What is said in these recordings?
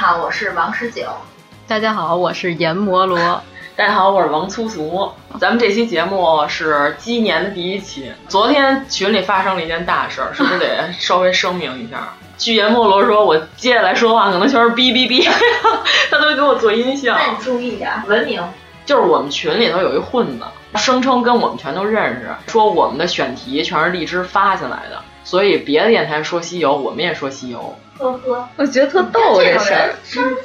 好，我是王十九。大家好，我是阎摩罗。大家好，我是王粗俗。咱们这期节目是鸡年的第一期。昨天群里发生了一件大事儿，是不是得稍微声明一下？据阎摩罗说，我接下来说话可能全是哔哔哔，他都给我做音效。那你注意点，文明。就是我们群里头有一混子，声称跟我们全都认识，说我们的选题全是荔枝发下来的，所以别的电台说西游，我们也说西游。呵呵，我觉得特逗这事儿。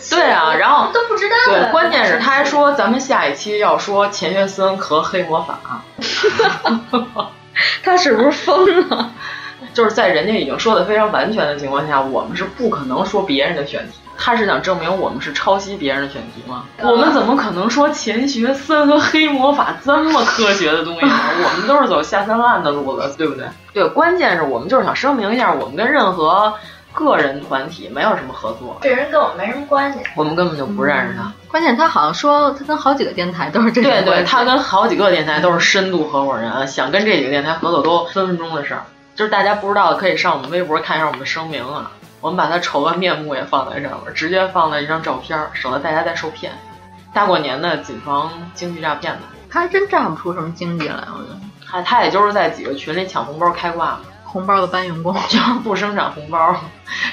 对啊，然后都不知道。对，关键是他还说咱们下一期要说钱学森和黑魔法。他是不是疯了？就是在人家已经说的非常完全的情况下，我们是不可能说别人的选题。他是想证明我们是抄袭别人的选题吗？我们怎么可能说钱学森和黑魔法这么科学的东西呢？我们都是走下三滥的路子，对不对？对，关键是我们就是想声明一下，我们跟任何。个人团体没有什么合作，这人跟我没什么关系，我们根本就不认识他。关键他好像说他跟好几个电台都是这对对，他跟好几个电台都是深度合伙人，想跟这几个电台合作都分分钟的事儿。就是大家不知道的，可以上我们微博看一下我们的声明啊，我们把他丑恶面目也放在上面，直接放了一张照片，省得大家再受骗。大过年的，谨防经济诈骗吧。他还真诈不出什么经济来，我觉得。他他也就是在几个群里抢红包开挂。红包的搬运工就 不生产红包，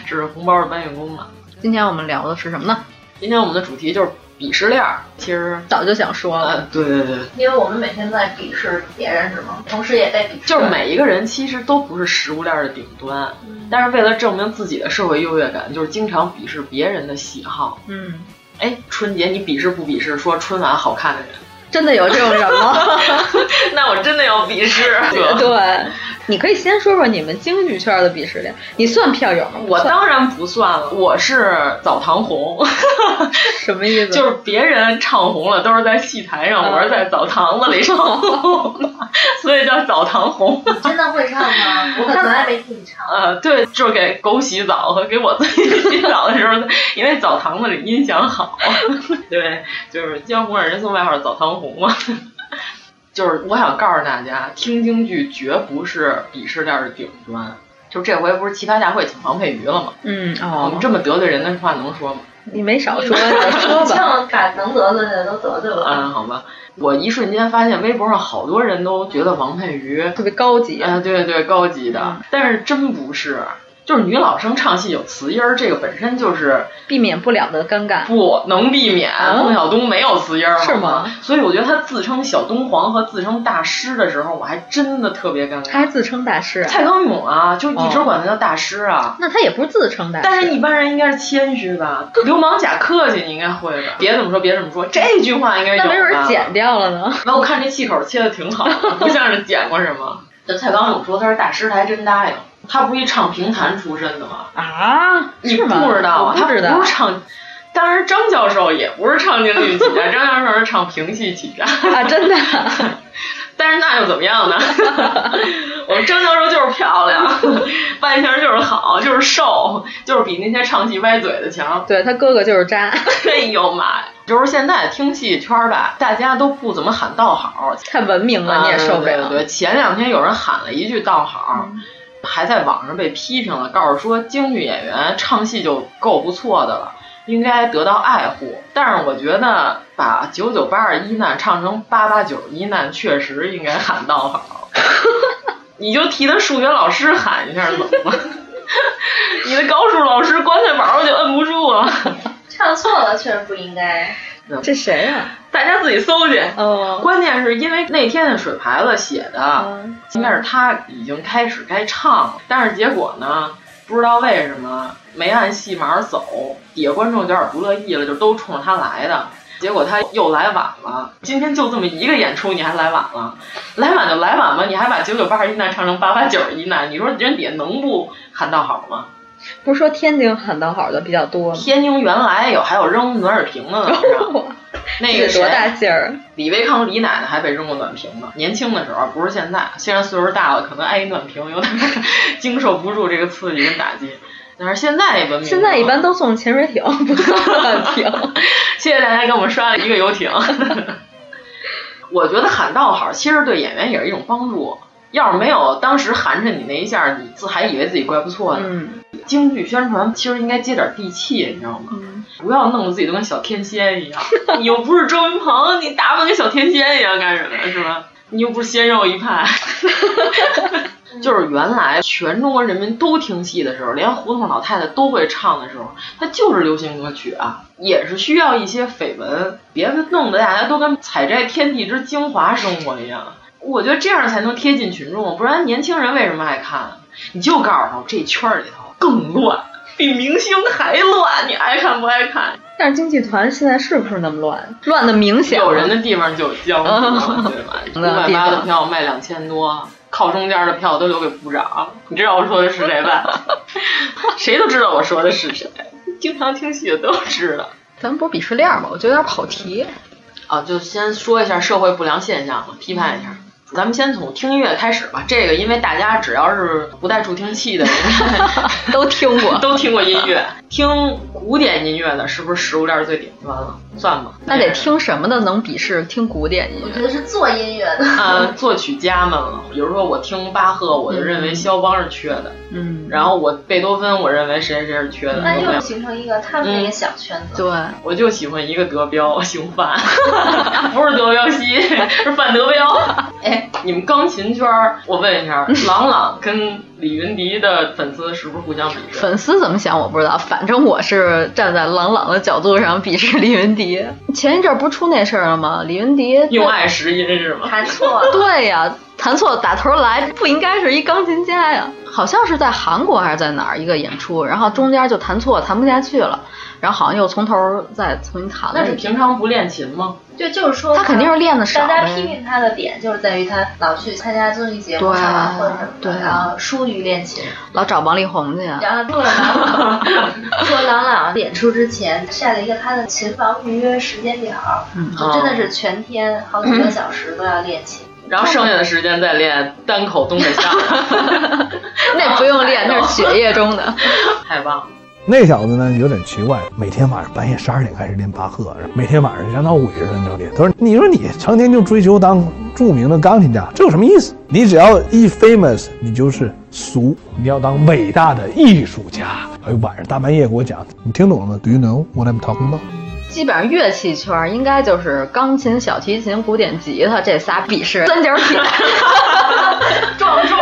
只是红包的搬运工嘛。今天我们聊的是什么呢？今天我们的主题就是鄙视链。其实早就想说了，对对对，因为我们每天都在鄙视别人，是吗？同时也在鄙视。就是每一个人其实都不是食物链的顶端，但是为了证明自己的社会优越感，就是经常鄙视别人的喜好。嗯，哎，春节你鄙视不鄙视说春晚好看的人？真的有这种人吗？那我真的要鄙视。对，你可以先说说你们京剧圈的鄙视链。你算票友吗？我当然不算了，我是澡堂红。什么意思？就是别人唱红了都是在戏台上，我是在澡堂子里唱红，所以叫澡堂红。真的会唱吗？我可从来没听你唱。呃，对，就是给狗洗澡和给我自己洗澡的时候，因为澡堂子里音响好。对，就是江湖上人送外号澡堂红。红吗？就是我想告诉大家，听京剧绝不是鄙视链的顶端。就这回不是奇葩大会请王佩瑜了吗？嗯哦，我们这么得罪人的话能说吗？你没少说，说吧。把能得罪的都得罪了。嗯，好吧。我一瞬间发现微博上好多人都觉得王佩瑜特别高级啊，对对对，高级的。但是真不是。就是女老生唱戏有词音儿，这个本身就是避免不了的尴尬，不能避免。孟小冬没有词音儿，是吗？所以我觉得他自称小东皇和自称大师的时候，我还真的特别尴尬。他还自称大师？蔡康永啊，就一直管他叫大师啊。那他也不是自称大师，但是一般人应该是谦虚吧？流氓假客气，你应该会吧？别这么说，别这么说，这句话应该有。那没准剪掉了呢。那，我看这气口切的挺好，不像是剪过什么。这蔡康永说他是大师，他还真答应。他不是一唱评弹出身的吗？啊，你不知道啊？他不是唱，当然张教授也不是唱京剧起家，张教授是唱评戏起家啊，真的。但是那又怎么样呢？我们张教授就是漂亮，外形就是好，就是瘦，就是比那些唱戏歪嘴的强。对他哥哥就是渣。哎呦妈呀！就是现在听戏圈吧，大家都不怎么喊道好，太文明了，你也受不了。对，前两天有人喊了一句道好。还在网上被批评了，告诉说京剧演员唱戏就够不错的了，应该得到爱护。但是我觉得把九九八二一难唱成八八九一难，确实应该喊道好。你就替他数学老师喊一下怎么了？你的高数老师棺材板我就摁不住了。唱错了确实不应该。这谁啊？大家自己搜去。哦。关键是因为那天的水牌子写的，嗯、应该是他已经开始该唱了，但是结果呢，不知道为什么没按戏码走，底下观众有点不乐意了，就都冲着他来的。结果他又来晚了，今天就这么一个演出，你还来晚了？来晚就来晚吧，你还把九九八十一难唱成八八九十一难，你说人底下能不喊道好吗？不是说天津喊道好的比较多吗？天津原来有还有扔暖水瓶的呢，那个多大劲儿？李维康李奶奶还被扔过暖瓶呢。年轻的时候不是现在，虽然岁数大了，可能挨一暖瓶有点 经受不住这个刺激跟打击。但是现在文明，现在一般都送潜水艇，不送暖瓶。谢谢大家给我们刷了一个游艇。我觉得喊道好其实对演员也是一种帮助。要是没有当时寒碜你那一下，你自还以为自己怪不错呢。嗯，京剧宣传其实应该接点地气，你知道吗？嗯、不要弄得自己都跟小天仙一样。你又不是周云鹏，你打扮跟小天仙一样干什么？是吧？你又不是鲜肉一派。就是原来全中国人民都听戏的时候，连胡同老太太都会唱的时候，它就是流行歌曲啊，也是需要一些绯闻，别弄得大家都跟采摘天地之精华生活一样。我觉得这样才能贴近群众，不然年轻人为什么爱看？你就告诉他，这圈里头更乱，比明星还乱，你爱看不爱看？但是京剧团现在是不是那么乱？乱的明显。有人的地方就有江湖，对吧？五百八的票卖两千多，靠中间的票都留给部长。你知道我说的是谁吧？谁都知道我说的是谁，经常听戏的都知道。咱不是鄙视链吗，我觉得有点跑题。啊，就先说一下社会不良现象嘛，批判一下。咱们先从听音乐开始吧。这个因为大家只要是不带助听器的人 都听过，都听过音乐。听古典音乐的是不是食物链最顶端了？算吧。那得听什么的能鄙视听古典音乐？我觉得是做音乐的。呃，作曲家们了。比如说我听巴赫，我就认为肖邦是缺的。嗯。然后我贝多芬，我认为谁谁是缺的。那又形成一个他们那个小圈子。对。我就喜欢一个德彪，姓范，不是德彪西，是范德彪。哎，你们钢琴圈，我问一下，郎朗跟李云迪的粉丝是不是互相鄙视？粉丝怎么想我不知道，反正我是站在朗朗的角度上鄙视李云迪。前一阵不是出那事儿了吗？李云迪用爱识音是吗？还错。对呀，弹错打头来，不应该是一钢琴家呀？好像是在韩国还是在哪儿一个演出，然后中间就弹错，弹不下去了，然后好像又从头再重新弹了。那是平常不练琴吗？对，就是说他肯定是练的少。大家批评他的点就是在于他老去参加综艺节目、上晚会什么的，然后疏于练琴，老找王力宏去。然后说郎朗，说郎朗演出之前晒了一个他的琴房预约时间表，嗯，就真的是全天好几个小时都要练琴。然后剩下的时间再练单口东北相声，那不用练，那是血液中的，太棒了。那小子呢有点奇怪，每天晚上半夜十二点开始练巴赫，每天晚上像闹鬼似的就练。他说：“你说你成天就追求当著名的钢琴家，这有什么意思？你只要一 famous，你就是俗。你要当伟大的艺术家。”哎，晚上大半夜给我讲，你听懂了吗？Do you know what I'm talking about？基本上乐器圈应该就是钢琴、小提琴、古典吉他这仨鄙视三角铁。撞钟没有仨就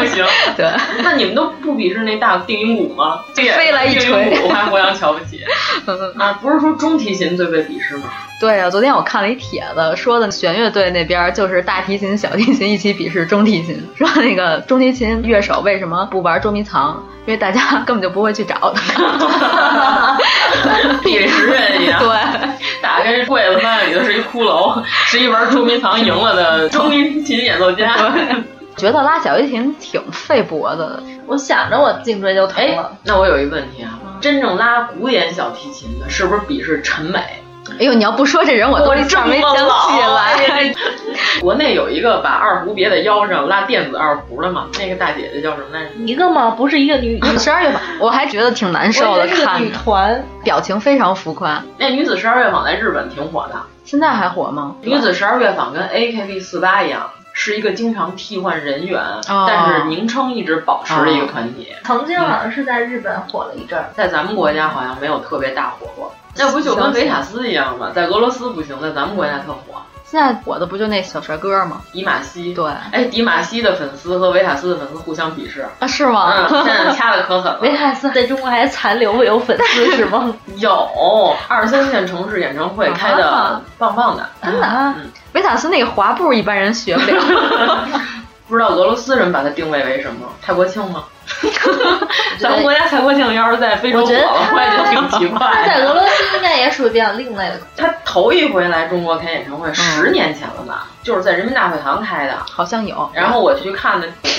不行。对，那你们都不鄙视那大定音鼓吗？飞来一锤，我还互相瞧不起。啊，不是说中提琴最被鄙视吗？对啊，昨天我看了一帖子，说的弦乐队那边就是大提琴、小提琴一起鄙视中提琴，说那个中提琴乐手为什么不玩捉迷藏？因为大家根本就不会去找他。鄙视人一样。对，打开柜子，发现里头是一骷髅，是一玩捉迷藏赢了的中提琴演奏家。觉得拉小提琴挺费脖子的，我想着我颈椎就疼了。那我有一问题啊，真正拉古典小提琴的，是不是比是陈美？哎呦，你要不说这人，我都一下没想起来。国内有一个把二胡别在腰上拉电子二胡的嘛，那个大姐姐叫什么来着？一个吗？不是一个女 女十二月坊，我还觉得挺难受的，看女团表情非常浮夸。那女子十二乐坊在日本挺火的，现在还火吗？女子十二乐坊跟 AKB 四八一样。是一个经常替换人员，哦、但是名称一直保持的一个团体。曾经好像是在日本火了一阵儿，在咱们国家好像没有特别大火过。那不就跟维塔斯一样吗？在俄罗斯不行，在咱们国家特火。现在火的不就那小帅哥吗？迪玛希。对，哎，迪玛希的粉丝和维塔斯的粉丝互相鄙视啊？是吗？嗯，现在掐的可狠了。维塔斯在中国还残留有粉丝是吗？有，二三线城市演唱会开的棒棒的，真的。嗯，维塔斯那个滑步一般人学不了。不知道俄罗斯人把它定位为什么？蔡国庆吗？咱们国家蔡国庆要是在非洲火了，我也觉得挺奇怪。他在俄罗斯应该也属于比较另类的。他头一回来中国开演唱会，十年前了吧？就是在人民大会堂开的，好像有。然后我去看的，你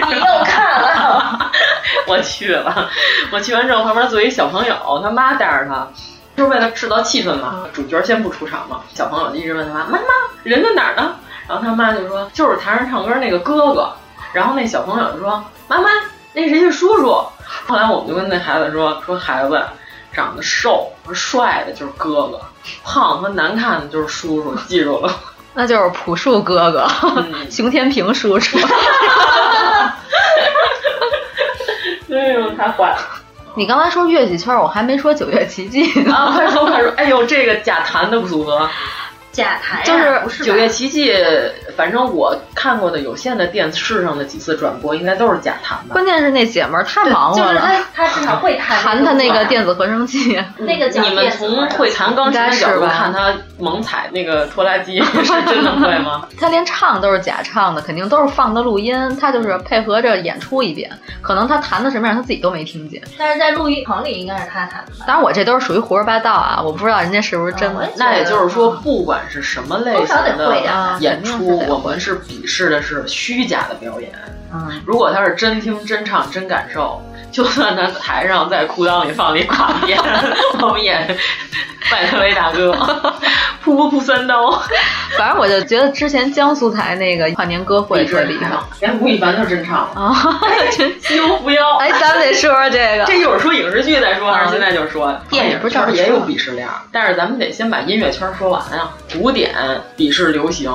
又看了？我去了，我去完之后，旁边坐一小朋友，他妈带着他，就是为了制造气氛嘛。主角先不出场嘛，小朋友就一直问他妈：“妈妈，人在哪儿呢？”然后他妈就说：“就是台上唱歌那个哥哥。”然后那小朋友就说：“妈妈，那谁是叔叔？”后来我们就跟那孩子说：“说孩子长得瘦和帅的就是哥哥，胖和难看的就是叔叔，记住了。”那就是朴树哥哥，嗯、熊天平叔叔。哎呦，太坏了！你刚才说乐器圈，我还没说九月奇迹呢。啊，快说快说！哎呦，这个假弹的组合。假弹就是九月奇迹，反正我看过的有限的电视上的几次转播，应该都是假弹吧。关键是那姐们儿太忙了，就是她，她至少会弹弹她那个电子合成器。那个你们从会弹钢琴的角度看，她猛踩那个拖拉机是真的会吗？她连唱都是假唱的，肯定都是放的录音，她就是配合着演出一遍。可能她弹的什么样，她自己都没听见。但是在录音棚里应该是她弹的。当然，我这都是属于胡说八道啊，我不知道人家是不是真的。那也就是说，不管是什么类型的演出，我们是鄙视的是虚假的表演。嗯，如果他是真听、真唱、真感受，就算他台上在裤裆里放了一卡片，我们也拜他为大哥。噗噗噗三刀，反正我就觉得之前江苏台那个跨年歌会特厉害，连吴亦凡都真唱啊，西游伏妖。哎，咱们得说说这个，这一会儿说影视剧再说，还是现在就说？电影圈也有鄙视链，但是咱们得先把音乐圈说完啊。古典鄙视流行，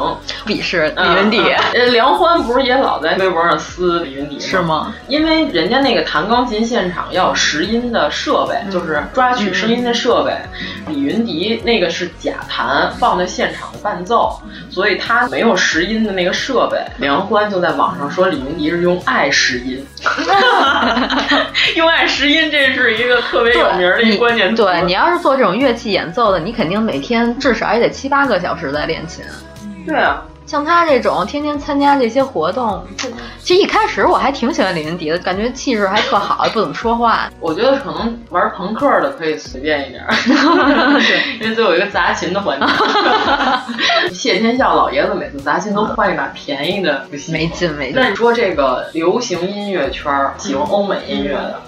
鄙视李云迪。呃，梁欢不是也老在微博上撕李云迪吗？是吗？因为人家那个弹钢琴现场要有拾音的设备，就是抓取声音的设备。李云迪那个是假弹。放在现场的伴奏，所以他没有拾音的那个设备。梁欢就在网上说李云迪是用爱拾音，用爱拾音，这是一个特别有名的一个关键词。对你要是做这种乐器演奏的，你肯定每天至少也得七八个小时在练琴。对啊。像他这种天天参加这些活动，其实一开始我还挺喜欢李云迪的，感觉气质还特好，不怎么说话。我觉得可能玩朋克的可以随便一点，对，因为最后有一个砸琴的环节。谢天笑老爷子每次砸琴都换一把便宜的，没劲没劲。那你说这个流行音乐圈喜欢欧美音乐的，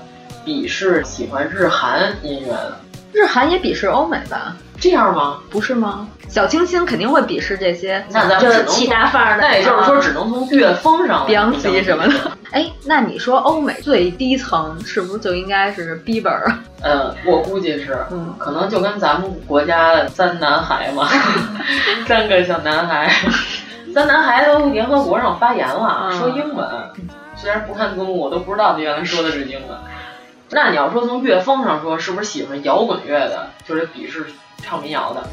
鄙视喜欢日韩音乐的，日韩也鄙视欧美吧？这样吗？不是吗？小清新肯定会鄙视这些，那咱们就是其他范儿的。那也就是说，只能从乐风上，Beyonce 什么的。哎，那你说欧美最低层是不是就应该是 Bieber？呃，我估计是，嗯，可能就跟咱们国家的三男孩嘛，三个小男孩，三男孩都联合国上发言了，说英文，虽然不看字幕，我都不知道他原来说的是英文。那你要说从乐风上说，是不是喜欢摇滚乐的，就是鄙视唱民谣的？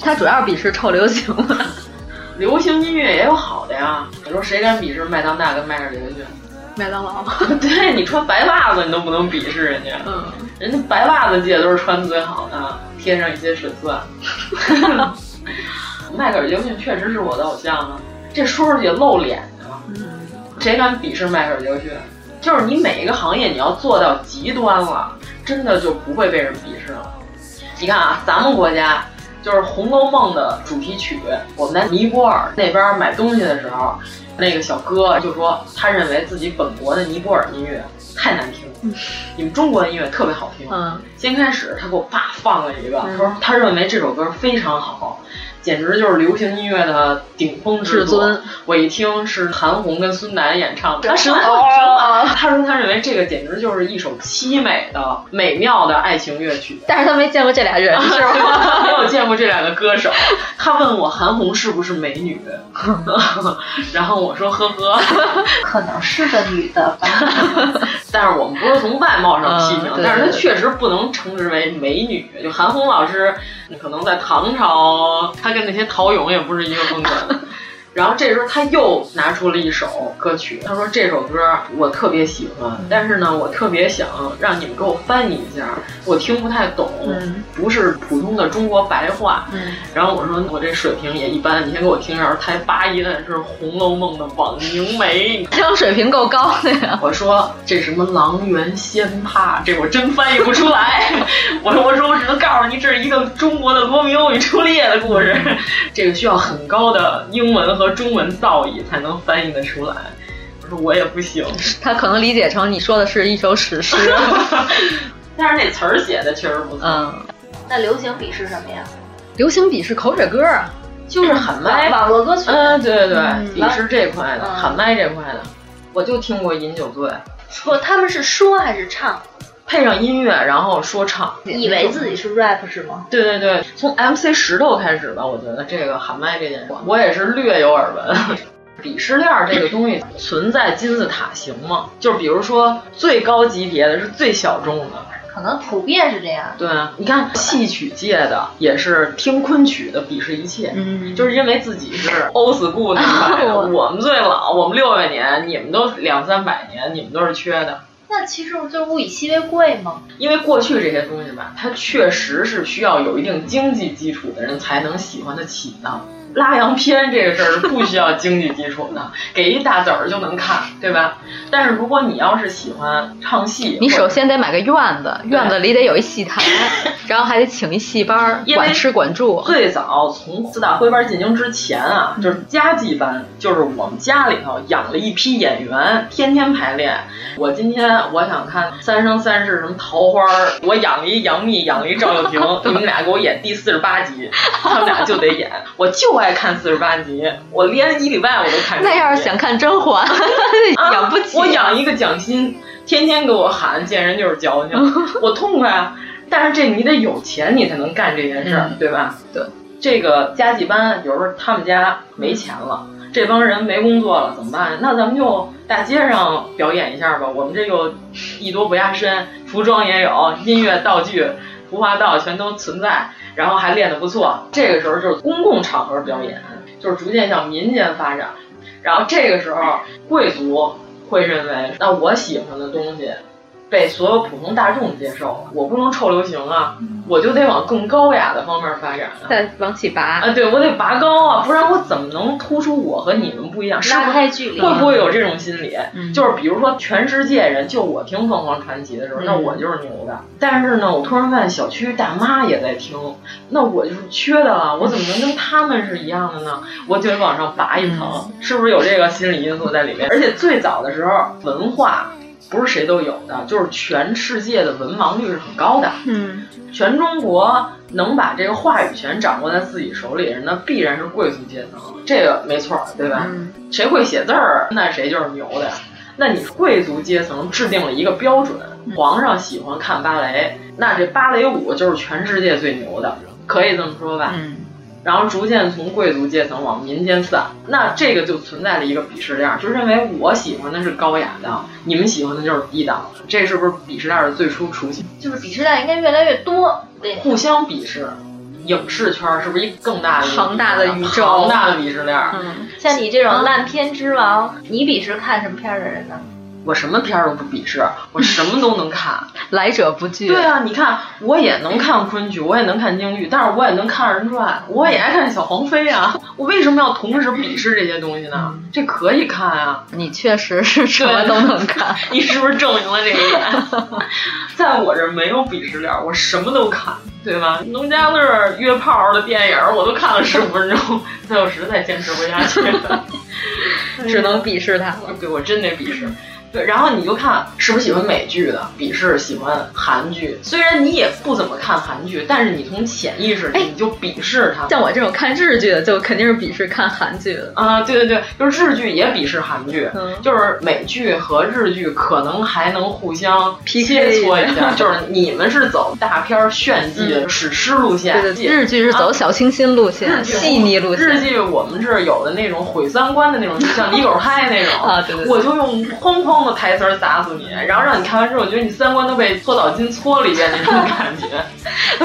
他主要鄙视臭流行的，流行音乐也有好的呀。你说谁敢鄙视麦当娜跟迈克尔·杰克逊？麦当劳。对你穿白袜子，你都不能鄙视人家。嗯，人家白袜子界都是穿的最好的，贴上一些水钻。迈克尔·杰克逊确实是我的偶像啊，这说出去露脸啊。嗯，谁敢鄙视迈克尔·杰克逊？就是你每一个行业你要做到极端了，真的就不会被人鄙视了。你看啊，咱们国家就是《红楼梦》的主题曲，我们在尼泊尔那边买东西的时候，那个小哥就说，他认为自己本国的尼泊尔音乐太难听了，嗯、你们中国的音乐特别好听。嗯，先开始他给我爸放了一个，他说他认为这首歌非常好。简直就是流行音乐的顶峰至尊。我一听是韩红跟孙楠演唱的，他说他说他认为这个简直就是一首凄美的、美妙的爱情乐曲。但是他没见过这俩人，是吗？没有见过这两个歌手。他问我韩红是不是美女，然后我说呵呵，可能是个女的吧。但是我们不是从外貌上批评，嗯对但是她确实不能称之为美女。就韩红老师，可能在唐朝，她跟那些陶俑也不是一个风格的。然后这时候他又拿出了一首歌曲，他说这首歌我特别喜欢，但是呢，我特别想让你们给我翻译一下，我听不太懂，嗯不是普通的中国白话。嗯然后我说我这水平也一般，你先给我听一下台八音是《红楼梦》的枉凝眉，这种水平够高的呀。我说这什么狼原仙葩，这我真翻译不出来。我说我说我只能告诉你，这是一个中国的罗密欧与朱丽叶的故事，这个需要很高的英文和中文造诣才能翻译得出来。我说我也不行，他可能理解成你说的是一首史诗。但是那词儿写的确实不错。嗯，那流行笔是什么呀？流行笔是口水歌啊，就是喊麦网络歌曲。嗯，对对对，嗯笔是这块的，嗯喊麦这块的，我就听过《饮酒醉》，不，他们是说还是唱？配上音乐，然后说唱。以为自己是 rap 是吗？对对对，从 MC 石头开始吧，我觉得这个喊麦这件事，我也是略有耳闻。鄙视链这个东西存在金字塔形吗？就是比如说最高级别的是最小众的，可能普遍是这样。对啊，你看戏曲界的也是听昆曲的鄙视一切，嗯，就是因为自己是 old school 那一派的，我们最老，我们六百年，你们都两三百年，你们都是缺的。那其实就物以稀为贵吗？因为过去这些东西吧，它确实是需要有一定经济基础的人才能喜欢得起的。拉洋片这个事儿是不需要经济基础的，给一大子儿就能看，对吧？但是如果你要是喜欢唱戏，你首先得买个院子，院子里得有一戏台，然后还得请一戏班儿，管吃管住。最早从四大徽班进京之前啊，就是家技班，就是我们家里头养了一批演员，天天排练。我今天我想看《三生三世》什么桃花，我养了一杨幂，养了一赵又廷，你们俩给我演第四十八集，他们俩就得演，我就爱看四十八集，我连一礼拜我都看。那要是想看甄嬛，养不起。我养一个蒋欣，天天给我喊，见人就是矫情，我痛快啊！但是这你得有钱，你才能干这件事儿，嗯对吧？对，这个家技班有时候他们家没钱了，这帮人没工作了，怎么办？那咱们就大街上表演一下吧。我们这又艺多不压身，服装也有，音乐、道具、服化道全都存在，然后还练得不错。这个时候就是公共场合表演，就是逐渐向民间发展。然后这个时候，贵族会认为，那我喜欢的东西被所有普通大众接受了，我不能臭流行啊，我就得往更高雅的方面发展啊。再往起拔啊，对我得拔高啊，不然我怎么能突出我和你们不一样？拉开距离，会不会有这种心理？嗯、就是比如说，全世界人就我听凤凰传奇的时候，嗯、那我就是牛的。但是呢，我突然发现小区大妈也在听，那我就是缺的了。我怎么能跟他们是一样的呢？我就得往上拔一层，嗯、是不是有这个心理因素在里面？而且最早的时候，文化。不是谁都有的，就是全世界的文盲率是很高的。嗯，全中国能把这个话语权掌握在自己手里的人，那必然是贵族阶层，这个没错，对吧？嗯、谁会写字儿，那谁就是牛的。那你贵族阶层制定了一个标准，皇上喜欢看芭蕾，那这芭蕾舞就是全世界最牛的，可以这么说吧？嗯。然后逐渐从贵族阶层往民间散，那这个就存在了一个鄙视链，就认为我喜欢的是高雅的，你们喜欢的就是低档的，这是不是鄙视链的最初雏形？就是鄙视链应该越来越多，对，互相鄙视。影视圈是不是一更大的庞大的宇宙、庞大的鄙视链？嗯，像你这种烂片之王，你鄙视看什么片的人呢？我什么片儿都不鄙视，我什么都能看，来者不拒。对啊，你看我也能看昆剧，我也能看京剧，但是我也能看二人转，我也爱看小黄飞啊。我为什么要同时鄙视这些东西呢？嗯、这可以看啊，你确实是什么都能看，你是不是证明了这一点？在我这没有鄙视链，我什么都看，对吧？农家乐约炮的电影我都看了十五分钟，最后实在坚持不下去了，只能鄙视他了。对我真得鄙视。对，然后你就看是不是喜欢美剧的，鄙视喜欢韩剧。虽然你也不怎么看韩剧，但是你从潜意识里你就鄙视它。像我这种看日剧的，就肯定是鄙视看韩剧的。啊，对对对，就是日剧也鄙视韩剧，嗯、就是美剧和日剧可能还能互相 PK 搓一下。就是你们是走大片炫技、嗯、史诗路线，对对，日剧是走小清新路线、啊、细腻路线。日剧我们是有的那种毁三观的那种，像李狗嗨那种 啊，对对,对。我就用哐哐。咣的台词砸死你，然后让你看完之后觉得你三观都被搓澡巾搓了一遍那种感觉。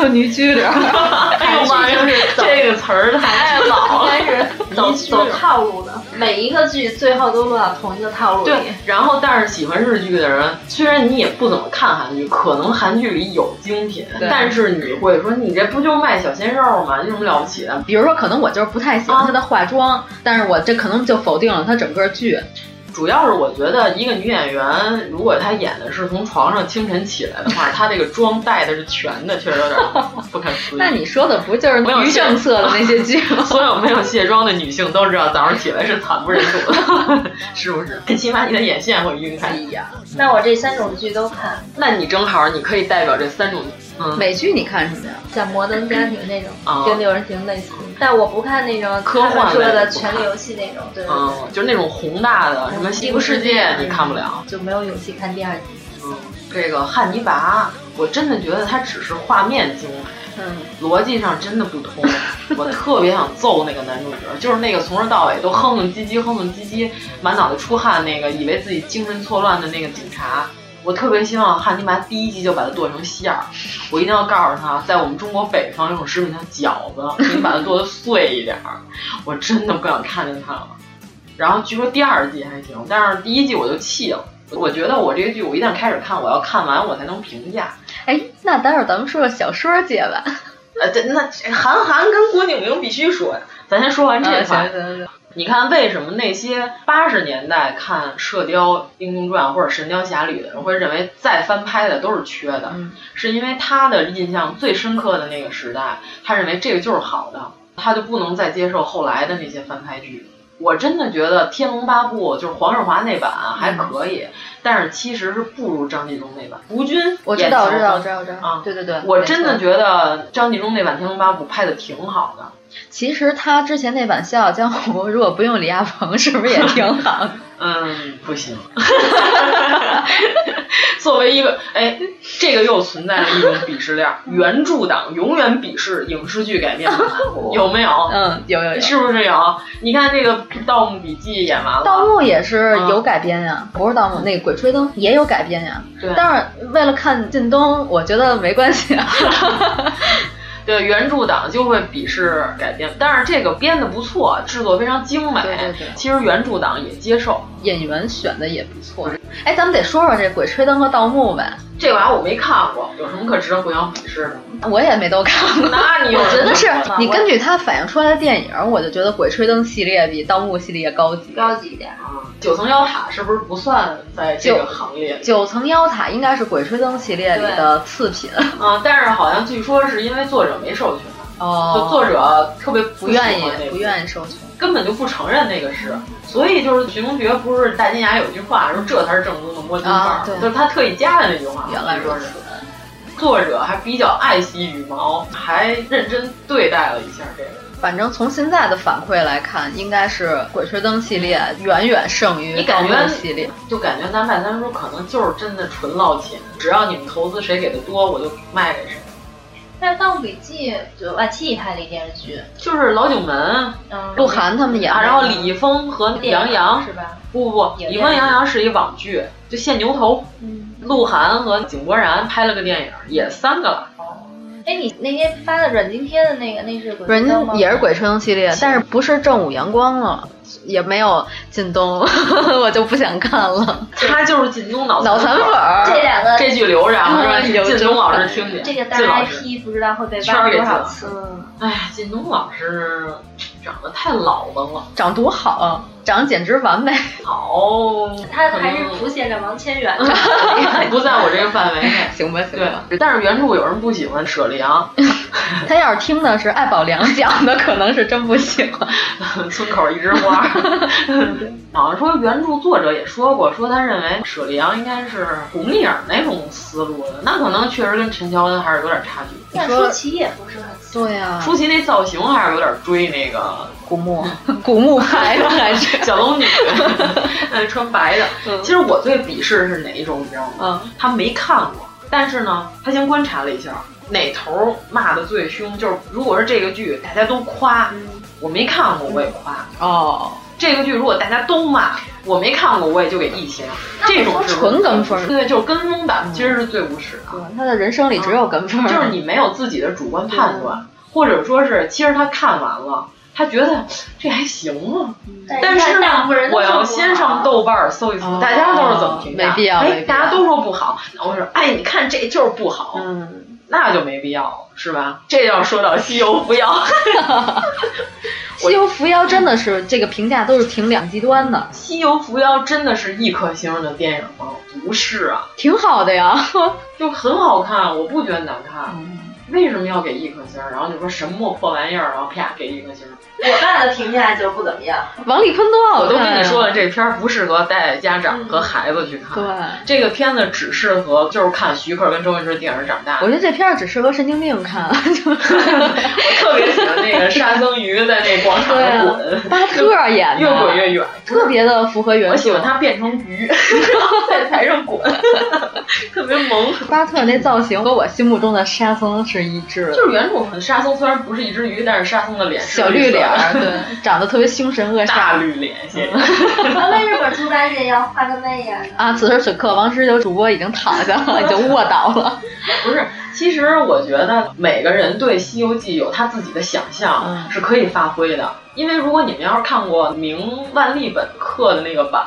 女居里，哎呦妈呀，这个词儿太老了，应该是走走套路的，每一个剧最后都落到同一个套路里。对，然后但是喜欢日剧的人，虽然你也不怎么看韩剧，可能韩剧里有精品，但是你会说你这不就卖小鲜肉吗？有什么了不起的？比如说，可能我就是不太喜欢她的化妆，但是我这可能就否定了她整个剧。主要是我觉得一个女演员，如果她演的是从床上清晨起来的话，她这个妆带的是全的，确实有点 不可思议。那你说的不就是没有政策的那些剧吗？所有没有卸妆的女性都知道早上起来是惨不忍睹的，是不是？起码你的眼线会晕开。呀，那我这三种剧都看。那你正好你可以代表这三种。嗯，美剧你看什么呀？像《摩登家庭》那种，跟六人行类似。但我不看那种科幻说的《权力游戏》那种，对嗯，就是那种宏大的什么《西部世界》，你看不了，就没有勇气看第二集。嗯，这个汉尼拔，我真的觉得他只是画面精美，嗯，逻辑上真的不通。我特别想揍那个男主角，就是那个从头到尾都哼哼唧唧、哼哼唧唧、满脑袋出汗那个，以为自己精神错乱的那个警察。我特别希望汉尼拔第一集就把它剁成馅儿，我一定要告诉他，在我们中国北方有种食品叫饺子，你把它剁的碎一点儿。我真的不想看见他了。然后据说第二季还行，但是第一季我就气了。我觉得我这个剧我一旦开始看，我要看完我才能评价。哎，那待会儿咱们说说小说界吧。呃，这那韩寒跟郭敬明必须说呀，咱先说完这块。你看，为什么那些八十年代看《射雕英雄传》或者《神雕侠侣》的人会认为再翻拍的都是缺的？嗯，是因为他的印象最深刻的那个时代，他认为这个就是好的，他就不能再接受后来的那些翻拍剧。我真的觉得《天龙八部》就是黄日华那版还可以，但是其实是不如张纪中那版。吴军，我知道，我知道，我知道，我知道啊！对对对，我真的觉得张纪中那版《天龙八部》拍的挺好的。其实他之前那版《笑傲江湖》，如果不用李亚鹏，是不是也挺好？嗯，不行。作为一个，哎，这个又存在了一种鄙视链。原著党永远鄙视影视剧改编版，有没有？嗯，有有有，是不是有？你看这个《盗墓笔记》演完了，《盗墓》也是有改编呀，不是《盗墓》，那个《鬼吹灯》也有改编呀。对。但是为了看靳东，我觉得没关系啊。对原著党就会鄙视改编，但是这个编的不错，制作非常精美。对对对，其实原著党也接受，演员选的也不错。哎，咱们得说说这《鬼吹灯》和《盗墓》呗。这玩意儿我没看过，有什么可值得互相鄙视的？我也没都看过。那你 我觉得是你根据它反映出来的电影，我就觉得《鬼吹灯》系列比《盗墓》系列高级，高级一点。啊，九层妖塔是不是不算在这个行列？九层妖塔应该是《鬼吹灯》系列里的次品。啊，但是好像据说是因为作者没授权。哦，就作者特别不愿意，不愿意授权，根本就不承认那个是，所以就是徐同学不是大金牙有句话说这才是正宗的摸金范儿，就是他特意加的那句话。原来说是，作者还比较爱惜羽毛，还认真对待了一下这个。反正从现在的反馈来看，应该是《鬼吹灯》系列远远胜于《盗墓》系列，就感觉咱卖三叔可能就是真的纯捞钱，只要你们投资谁给的多，我就卖给谁。但是《盗墓笔记》就爱奇艺拍的一电视剧，就是老九门，嗯，鹿晗他们演，然后李易峰和杨洋是吧？不不不，李易峰、杨洋是一网剧，就现牛头。嗯，鹿晗和井柏然拍了个电影，也三个了。哦，哎，你那天发的软津贴的那个，那是鬼吹灯吗？也是鬼吹灯系列，但是不是正午阳光了。也没有靳东，我就不想看了。他就是靳东脑脑残粉儿，这两个这句留着，让靳东老师听见。这个大 IP 不知道会被挖多少次。哎，靳东老师长得太老了了，长多好啊，长得简直完美。好，他还是浮现着王千源 不在我这个范围内。行吧，行吧。但是原著有人不喜欢舍利昂，他要是听的是艾宝良讲的，可能是真不喜欢。村口一枝花。好像说原著作者也说过，说他认为舍利昂应该是红影那种思路的，那可能确实跟陈乔恩还是有点差距。但舒淇也不是很对呀，舒淇那造型还是有点追那个古墓，古墓牌的还是 小龙女，嗯，穿白的。其实我最鄙视的是哪一种，你知道吗？嗯，他没看过，但是呢，他先观察了一下哪头骂的最凶，就是如果是这个剧大家都夸。我没看过，我也夸哦。这个剧如果大家都骂，我没看过，我也就给一星。这种是纯跟风，对，就是跟风的，其实是最无耻的。他的人生里只有跟风，就是你没有自己的主观判断，或者说是其实他看完了。他觉得这还行啊，但是呢，我要先上豆瓣搜一搜，大家都是怎么评价？没必要，哎，大家都说不好，我说，哎，你看这就是不好，嗯，那就没必要了，是吧？这要说到《西游伏妖》，《西游伏妖》真的是这个评价都是挺两极端的，《西游伏妖》真的是一颗星的电影吗？不是啊，挺好的呀，就很好看，我不觉得难看。嗯为什么要给一颗星？然后就说什么破玩意儿，然后啪给一颗星。我爸的评价就是不怎么样。王丽坤多好看、啊！我都跟你说了，这片儿不适合带家长和孩子去看。对，这个片子只适合就是看徐克跟周星驰电影长大。我觉得这片儿只适合神经病看。我特别喜欢那个沙僧鱼在那广场上滚，巴特演的，越滚越远，特别的符合原著。我喜欢他变成鱼 在台上滚，特别萌。巴特那造型和我心目中的沙僧是一只。就是原著沙僧虽然不是一只鱼，但是沙僧的脸是小绿脸，对，长得特别凶神恶煞。大绿脸，谢谢。我为什么猪八戒要画个那样的啊！此时此刻，王十九主播已经躺下了，已经卧倒了。不是，其实我觉得每个人对《西游记》有他自己的想象，是可以发挥的。因为如果你们要是看过明万历本刻的那个版，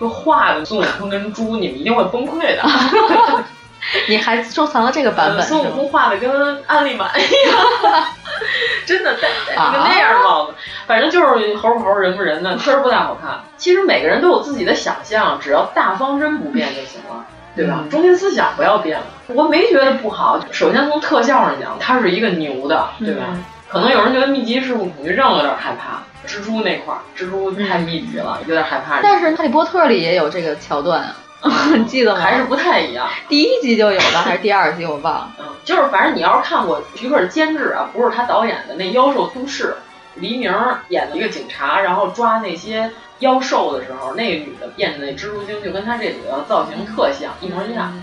就画的孙悟空跟猪，你们一定会崩溃的。你还收藏了这个版本？孙悟空画的跟安利满一样，真的戴戴一个那样的帽子，反正就是猴不猴人不人的，确实不太好看。其实每个人都有自己的想象，只要大方针不变就行了，对吧？中心思想不要变了。我没觉得不好。首先从特效上讲，它是一个牛的，对吧？可能有人觉得密集事故恐惧症有点害怕，蜘蛛那块儿，蜘蛛太密集了，有点害怕。但是《哈利波特》里也有这个桥段啊。你 记得吗？还是不太一样。第一集就有了，还是第二集我忘了。嗯，就是反正你要是看过徐克监制啊，不是他导演的那《妖兽都市》，黎明演的一个警察，然后抓那些妖兽的时候，那个女的变的那蜘蛛精就跟他这里的造型特像，一模一样。嗯、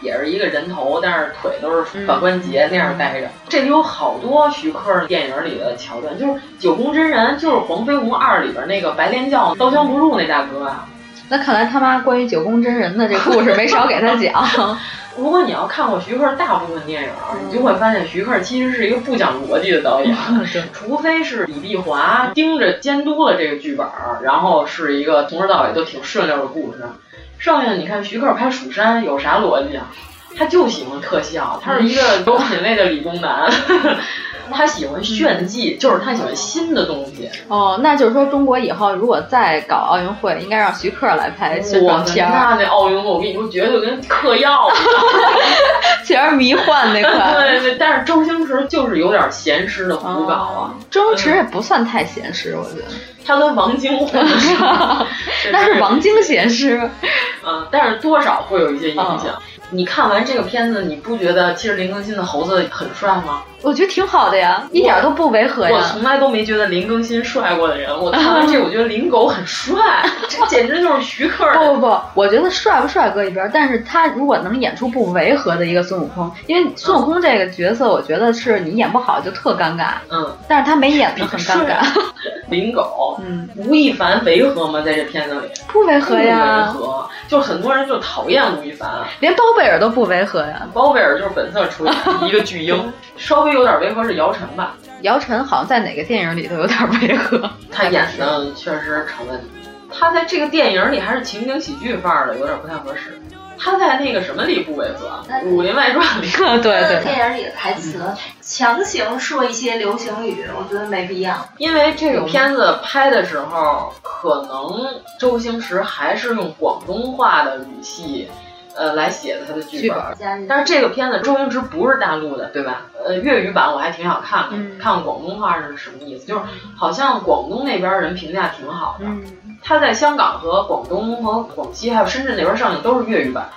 也是一个人头，但是腿都是反关节、嗯、那样待着。这里有好多徐克电影里的桥段，就是《九宫真人》，就是《黄飞鸿二》里边那个白莲教刀枪不入那大哥啊。那看来他妈关于九宫真人的这故事没少给他讲。如果你要看过徐克大部分电影，你就会发现徐克其实是一个不讲逻辑的导演，除非是李碧华盯着监督了这个剧本，然后是一个从头到尾都挺顺溜的故事。剩下你看徐克拍《蜀山》有啥逻辑啊？他就喜欢特效，他是一个有品位的理工男。他喜欢炫技，就是他喜欢新的东西。哦，那就是说，中国以后如果再搞奥运会，应该让徐克来拍宣传片。那那奥运会，我跟你说，绝对跟嗑药一样，全是迷幻那块。对对，但是周星驰就是有点咸湿的胡搞啊。周星驰也不算太咸湿，我觉得。他跟王晶混的时候，那是王晶咸湿。嗯，但是多少会有一些影响。你看完这个片子，你不觉得其实林更新的猴子很帅吗？我觉得挺好的呀，一点都不违和呀。我从来都没觉得林更新帅过的人，我看完这，我觉得林狗很帅，这简直就是徐克。不不不，我觉得帅不帅搁一边，但是他如果能演出不违和的一个孙悟空，因为孙悟空这个角色，我觉得是你演不好就特尴尬。嗯，但是他没演的很尴尬。林狗，嗯，吴亦凡违和吗？在这片子里不违和呀，不违和。就很多人就讨厌吴亦凡，连包贝尔都不违和呀。包贝尔就是本色出演 一个巨婴，稍微有点违和是姚晨吧？姚晨好像在哪个电影里头有点违和，他演的确实成问题。他在这个电影里还是情景喜剧范儿的，有点不太合适。他在那个什么里不违和，《武林外传》里，对 对，电影里的台词强行说一些流行语，我觉得没必要。因为这个片子拍的时候，可能周星驰还是用广东话的语气。呃，来写的他的剧本，但是这个片子周星驰不是大陆的，对吧？呃，粤语版我还挺想看的，嗯、看广东话是什么意思？就是好像广东那边人评价挺好的，嗯、他在香港和广东和广西还有深圳那边上映都是粤语版，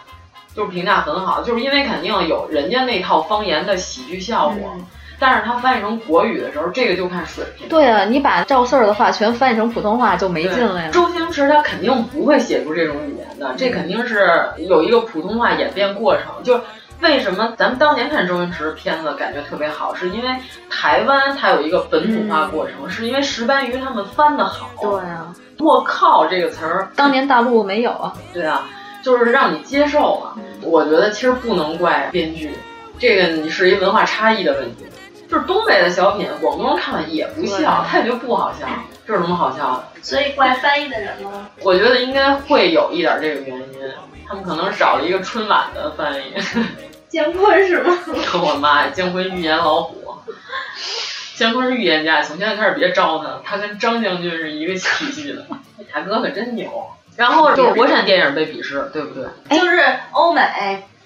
就是评价很好，就是因为肯定有人家那套方言的喜剧效果。嗯但是他翻译成国语的时候，这个就看水平。对啊，你把赵四儿的话全翻译成普通话就没劲了呀。周星驰他肯定不会写出这种语言的，这肯定是有一个普通话演变过程。就为什么咱们当年看周星驰片子感觉特别好，是因为台湾它有一个本土化过程，嗯、是因为石斑鱼他们翻的好。对啊，“我靠”这个词儿，当年大陆没有啊。对啊，就是让你接受了。我觉得其实不能怪编剧，这个你是一文化差异的问题。就是东北的小品，广东人看了也不笑，他也觉得不好笑，这有什么好笑的？所以怪翻译的人吗？我觉得应该会有一点这个原因，他们可能找了一个春晚的翻译。姜昆是吗？我妈呀，姜昆预言老虎。姜昆是预言家，从现在开始别招他，他跟张将军是一个体系的。大哥可真牛。然后就是国产电影被鄙视，对不对？就是欧美。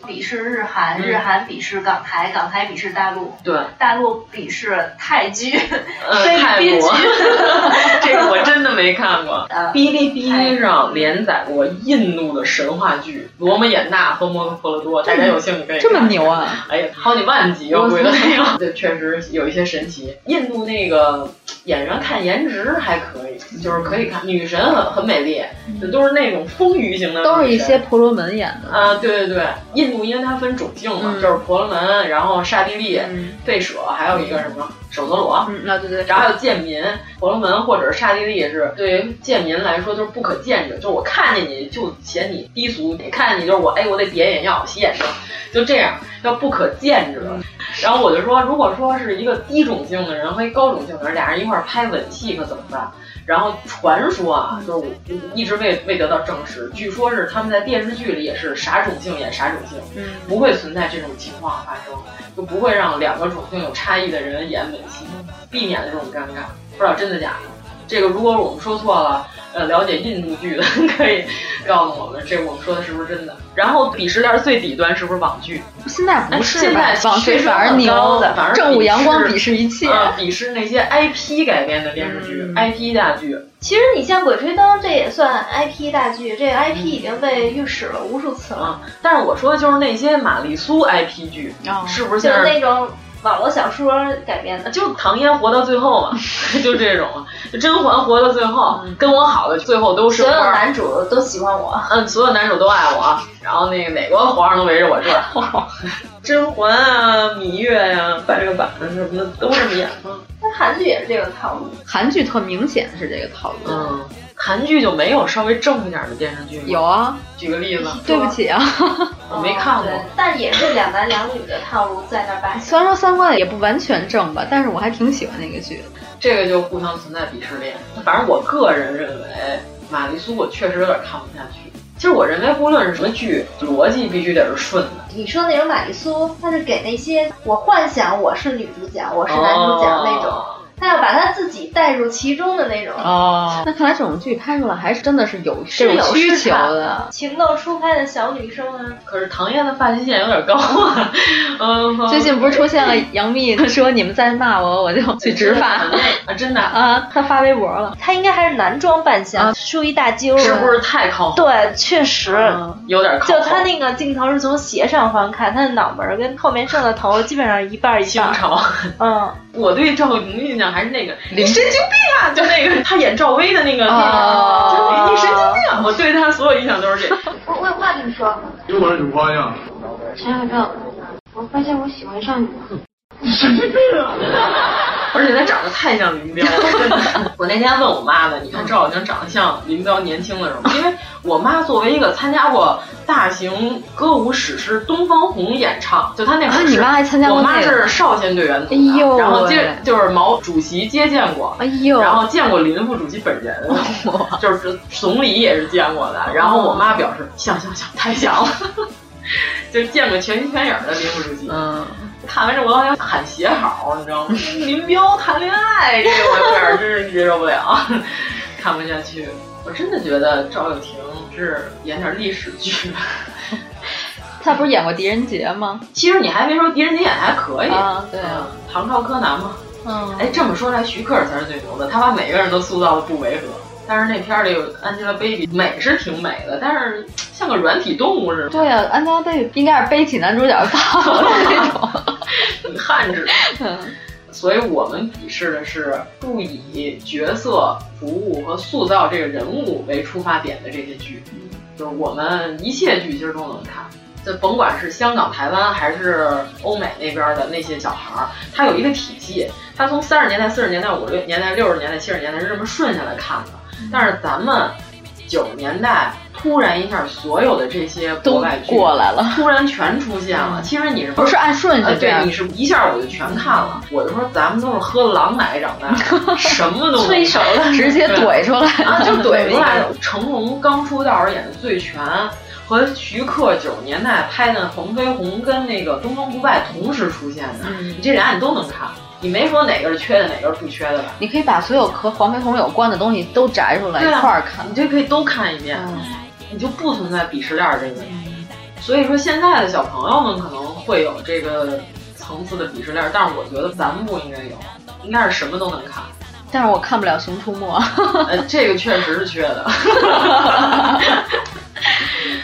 鄙视日韩，日韩鄙视港台，港台鄙视大陆，对，大陆鄙视泰剧，呃，泰国，这个我真的没看过。哔哩哔哩上连载过印度的神话剧《罗摩衍那》和《摩诃婆罗多》，大家有兴趣可以。这么牛啊！哎呀，好几万集，我觉得没有，这 确实有一些神奇。印度那个演员看颜值还可以，就是可以看女神很很美丽，这都是那种丰腴型的，都是一些婆罗门演的啊。对对对，印。因为它分种姓嘛，就是婆罗门，然后刹帝利、吠舍，还有一个什么首陀罗，嗯，啊对对，然后还有贱民，婆罗门或者是刹帝利是对于贱民来说就是不可见者，就是我看见你就嫌你低俗，你看见你就是我，哎，我得点眼药洗眼睛，就这样叫不可见者。然后我就说，如果说是一个低种姓的人和一高种姓的人，俩人一块拍吻戏可怎么办？然后传说啊，就是我一直未未得到证实，据说是他们在电视剧里也是啥种性演啥种性，嗯，不会存在这种情况发生，就不会让两个种性有差异的人演吻戏，避免了这种尴尬。不知道真的假的，这个如果我们说错了。呃，了解印度剧的可以告诉我们，这我们说的是不是真的？然后鄙视链最底端是不是网剧？现在不是，现在网剧反而牛，反而正午阳光鄙视一切，鄙视那些 IP 改编的电视剧、IP 大剧。其实你像《鬼吹灯》，这也算 IP 大剧，这 IP 已经被预使了无数次了。但是我说的就是那些玛丽苏 IP 剧，是不是？就是那种。网络小说改编的，就唐嫣活到最后嘛，就这种，就甄嬛活到最后，跟我好的最后都是所有男主都喜欢我，嗯，所有男主都爱我，然后那个哪个皇上都围着我转，甄嬛啊，芈月呀，白月板什么的都这么演吗？那韩剧也是这个套路，韩剧特明显是这个套路，嗯。韩剧就没有稍微正一点的电视剧吗？有啊，举个例子。对不起啊，我没看过。但也是两男两女的套路在那摆。虽然说三观也不完全正吧，但是我还挺喜欢那个剧。这个就互相存在鄙视链。反正我个人认为，玛丽苏我确实有点看不下去。其实我认为，无论是什么剧，逻辑必须得是顺的。你说那种玛丽苏，它是给那些我幻想我是女主角，我是男主角那种。他要把他自己带入其中的那种哦，那看来这种剧拍出来还是真的是有是有需求的，情窦初开的小女生啊。可是唐嫣的发际线有点高啊，嗯，最近不是出现了杨幂，她说你们再骂我，我就去植发啊，真的啊，她发微博了，她应该还是男装扮相，梳一大揪，是不是太靠后？对，确实有点靠后。就她那个镜头是从斜上方看，她的脑门跟后面剩的头基本上一半一半。清朝，嗯，我对赵丽颖印象。还是那个你神经病啊！就那个他演赵薇的那个电影，就你神经病！我对他所有印象都是这。我我有话跟你说。又玩什么花样？陈小正，我发现我喜欢上你了。你神经病啊！而且他长得太像林彪了。我那天问我妈呢，你看赵小静长得像林彪年轻的时候吗？因为我妈作为一个参加过大型歌舞史诗《东方红》演唱，就她那会儿，你妈还参加过？我妈是少先队员组的，然后接就是毛主席接见过，哎呦，然后见过林副主席本人，就是总理也是见过的。然后我妈表示像像像，太像了，就见过全心全影的林副主席。嗯。看完这我都想喊鞋好，你知道吗？林彪谈恋爱这个我有点真是接受不了，看不下去。我真的觉得赵又廷是演点历史剧。他不是演过狄仁杰吗？其实你还别说，狄仁杰演的还可以。啊，对啊，唐朝柯南嘛。嗯。哎，这么说来，徐克才是最牛的，他把每个人都塑造的不违和。但是那片里有 Angelababy，美是挺美的，但是像个软体动物似的。对啊，Angelababy 应该是背起男主角抱的那种，汉子。所以我们鄙视的是不以角色服务和塑造这个人物为出发点的这些剧，就是我们一切剧其实都能看。就甭管是香港、台湾还是欧美那边的那些小孩儿，他有一个体系，他从三十年代、四十年代、五十年代、六十年代、七十年代是这么顺下来看的。但是咱们九十年代突然一下，所有的这些国外剧过来了，突然全出现了。其实你是不是按顺序？对，你是一下我就全看了。我就说咱们都是喝了狼奶长大，什么都催熟了，直接怼出来啊，就 怼出来。成龙刚出道时演的《醉拳》。和徐克九十年代拍的《黄飞鸿》跟那个《东方不败》同时出现的，嗯、你这俩你都能看，你没说哪个是缺的，哪个是不缺的吧？你可以把所有和黄飞鸿有关的东西都摘出来一块儿看，你就可以都看一遍，嗯、你就不存在鄙视链这个。所以说现在的小朋友们可能会有这个层次的鄙视链，但是我觉得咱们不应该有，应该是什么都能看。但是我看不了《熊出没》呃，这个确实是缺的。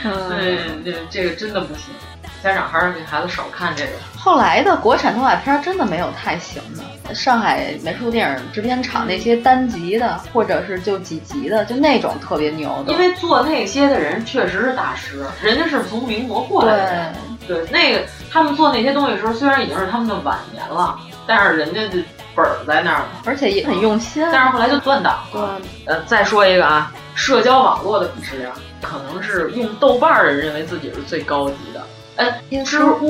嗯，这这个真的不行，家长还是给孩子少看这个。后来的国产动画片真的没有太行的，上海美术电影制片厂那些单集的，或者是就几集的，就那种特别牛的。因为做那些的人确实是大师，人家是从民国过来的。对对，那个他们做那些东西的时候，虽然已经是他们的晚年了，但是人家的本儿在那儿，而且也很用心。但是后来就断档了。呃，再说一个啊，社交网络的鄙视链。可能是用豆瓣的人认为自己是最高级的，哎，知乎、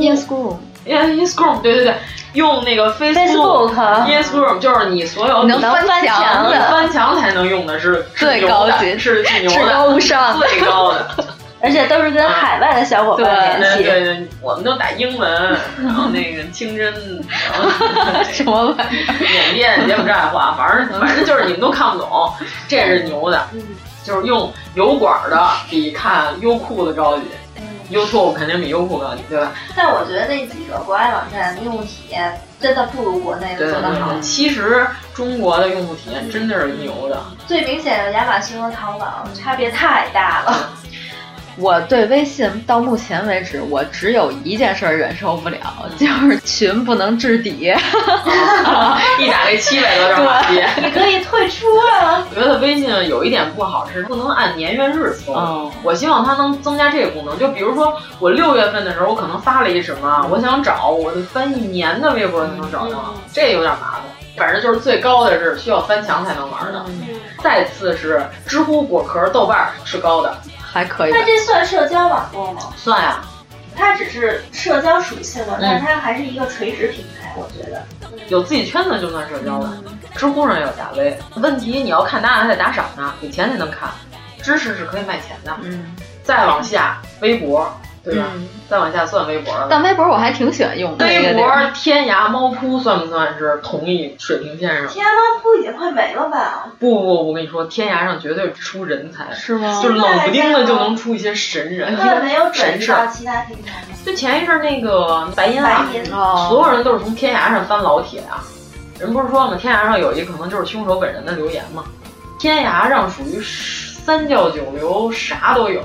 Instagram、对对对，用那个 Facebook、Instagram 就是你所有能翻墙的、翻墙才能用的是最高级，是 最牛的、至高无上、最高的，而且都是跟海外的小伙伴联系。对对对，我们都打英文，然后那个清真，什么玩意儿？缅甸、柬埔寨话，反正反正就是你们都看不懂，这是牛的。就是用油管的比看优酷的高级、嗯、，YouTube 肯定比优酷高级，对吧？但我觉得那几个国外网站用户体验真的不如国内的做得好。其实中国的用户体验真的是牛的。最明显的亚马逊和淘宝差别太大了。我对微信到目前为止，我只有一件事忍受不了，就是群不能置底，一打这七百多条马屁。你可以退出啊。我觉得微信有一点不好是不能按年月日搜，嗯、我希望它能增加这个功能。就比如说我六月份的时候，我可能发了一什么，我想找，我得翻一年的微博才能找到，嗯、这有点麻烦。反正就是最高的是需要翻墙才能玩的，嗯、再次是知乎、果壳、豆瓣是高的。还可以，那这算社交网络吗？算呀，它只是社交属性的，但是它还是一个垂直平台，我觉得。有自己圈子就算社交了。知乎上也有大 V，问题你要看答案还得打赏呢，给钱才能看。知识是可以卖钱的。嗯，再往下，微博。对吧？嗯、再往下算微博了。但微博我还挺喜欢用的。微博、天涯、猫扑算不算是同一水平线上？天涯、猫扑已经快没了吧？不不，我跟你说，天涯上绝对出人才，是吗？就冷不丁的就能出一些神人。那没有转事到其他平台吗？就前一阵那个白银白银，所有人都是从天涯上翻老铁啊。人不是说了吗？天涯上有一可能就是凶手本人的留言嘛？天涯上属于三教九流，啥都有。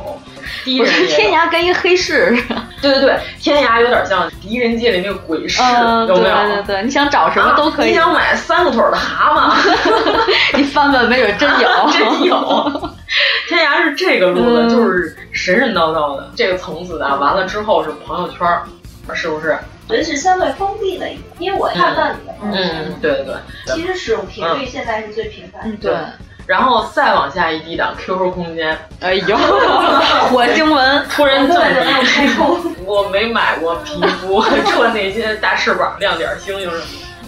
敌人界天涯跟一黑市似的，对对对，天涯有点像狄仁杰里那个鬼市，嗯、有没有？对对对，你想找什么都可以。啊、你想买三个腿的蛤蟆 你翻翻没准真有，真有。天涯是这个路子，嗯、就是神神叨叨的这个层次的，完了之后是朋友圈，是不是？人是相对封闭的，因为我看不到你的朋友圈。嗯，对对对。其实使用频率现在是最频繁的。嗯，对。然后再往下一低档，QQ 空间，哎呦，火星文，突然这么开通，我没买过皮肤，穿那些大翅膀、亮点星星什么，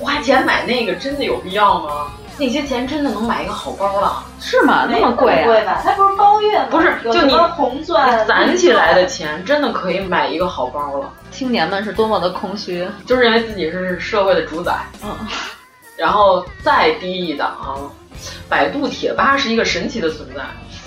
花钱买那个真的有必要吗？那些钱真的能买一个好包了？是吗？那么贵啊？贵吧？它不是包月吗？不是，就你红钻攒起来的钱，真的可以买一个好包了。青年们是多么的空虚，就认为自己是社会的主宰。嗯，然后再低一档。百度贴吧是一个神奇的存在，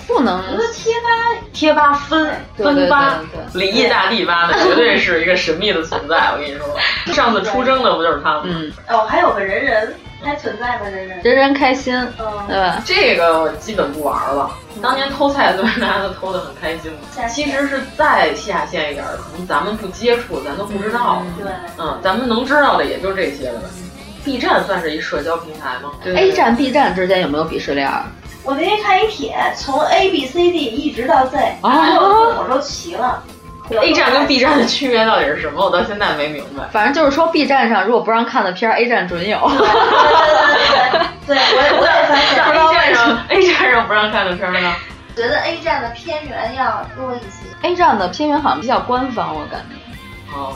不能。我觉得贴吧贴吧分分吧，对李毅大帝吧的绝对是一个神秘的存在。我跟你说，上次出征的不就是他吗？嗯。哦，还有个人人还存在吗？人人人人开心，嗯，对吧？这个我基本不玩了。当年偷菜虽然大家都偷的很开心，其实是再下线一点，可能咱们不接触，咱都不知道。对，嗯，咱们能知道的也就这些了。B 站算是一社交平台吗？A 站、B 站之间有没有鄙视链？我那天看一帖，从 A B C D 一直到 Z，哦所有字母都齐了。A 站跟 B 站的区别到底是什么？我到现在没明白。反正就是说 B 站上如果不让看的片儿，A 站准有。对对对对对，对我也我也发现不知道为什么 A 站上不让看的片儿呢？觉得 A 站的片源要多一些。A 站的片源好像比较官方，我感觉。哦。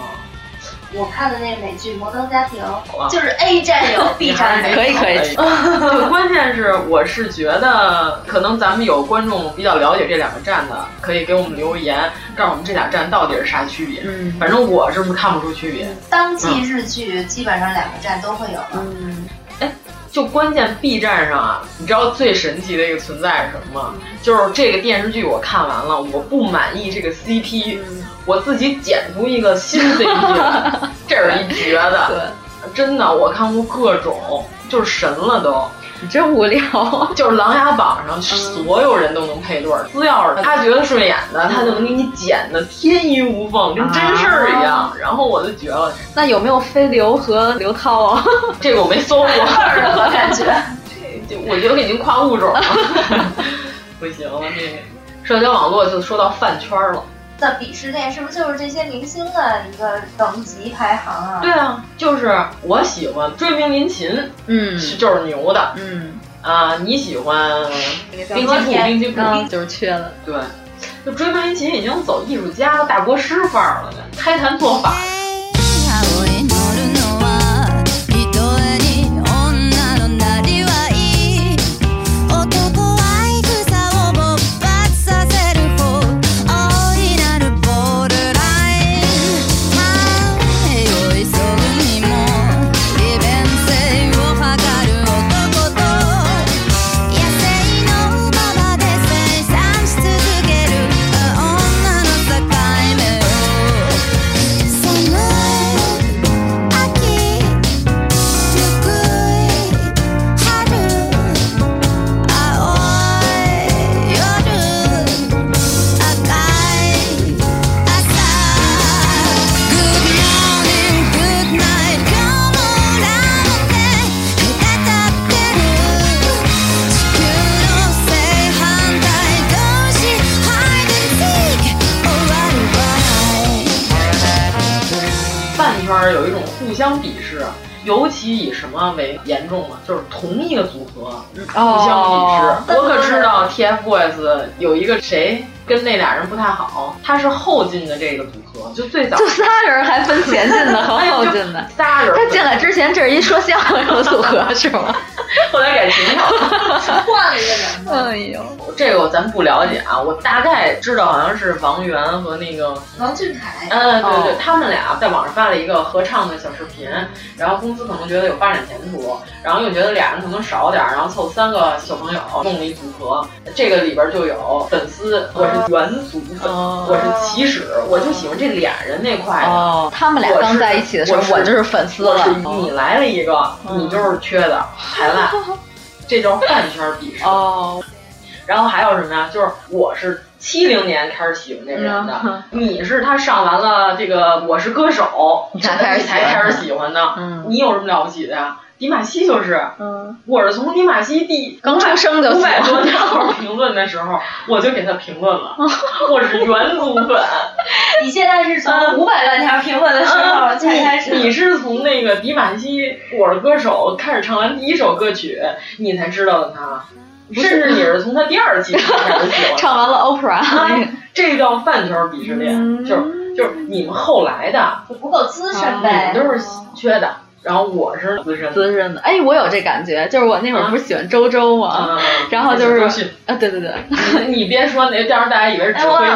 我看的那个美剧《摩登家庭》，就是 A 站有，B 站没有。可以可以。就关键是，我是觉得可能咱们有观众比较了解这两个站的，可以给我们留言，告诉我们这俩站到底是啥区别。嗯，反正我是看不出区别。当季日剧基本上两个站都会有了。嗯，哎。就关键 B 站上啊，你知道最神奇的一个存在是什么吗？就是这个电视剧我看完了，我不满意这个 CP，、嗯、我自己剪出一个新 CP，这是一绝的。对，真的，我看过各种，就是神了都。你真无聊，就是《琅琊榜》上所有人都能配对儿，只要是他觉得顺眼的，他就能给你剪的天衣无缝，跟真事儿一样。然后我就绝了。那有没有飞流和刘涛啊？这个我没搜过，我感觉这就我觉得已经跨物种了，不行了。这个社交网络就说到饭圈了。的鄙视链是不是就是这些明星的一个等级排行啊？对啊，就是我喜欢追名林琴，嗯，是就是牛的，嗯啊，你喜欢冰激凌，冰激凌就是缺了，对，就追名林琴已经走艺术家、大国师范儿了，开坛做法。有一种互相鄙视，尤其以什么为严重呢？就是同一个组合互相鄙视。哦、我可知道 TFBOYS 有一个谁跟那俩人不太好，他是后进的这个组合，就最早就仨人还分前进的 和后进的，仨人。他进来之前这是一说相声的组合 是吗？后来改型了，换了一个人。哎呦，这个咱不了解啊，我大概知道好像是王源和那个王俊凯。嗯，对对，哦他们俩在网上发了一个合唱的小视频，然后公司可能觉得有发展前途，然后又觉得俩人可能少点，然后凑三个小朋友弄了一组合，这个里边就有粉丝，我是元祖粉，哦、我是起始，我就喜欢这俩人那块的。哦，他们俩刚在一起的时候，我就是粉丝了。你来了一个，你就是缺的，排烂。这叫饭圈鄙视哦，然后还有什么呀？就是我是七零年开始喜欢这个人的，嗯、你是他上完了这个《我是歌手》，你才开始 才开始喜欢的。嗯，你有什么了不起的呀？迪玛希就是，嗯，我是从迪玛希第刚出生就五百多条评论的时候，我就给他评论了，我是原祖粉。你现在是从五百万条评论的时候才开始、嗯你，你是从那个迪玛希《我是歌手》开始唱完第一首歌曲，你才知道的他。甚至你是从他第二期开始喜欢，唱完了 opera，、啊、这叫饭圈鄙视链，嗯、就是就是你们后来的不够资深呗，你们都是缺的。然后我是资深资深的，哎，我有这感觉，就是我那会儿不是喜欢周周吗？啊、然后就是啊，对对对，你你别说，那到时候大家以为是指挥。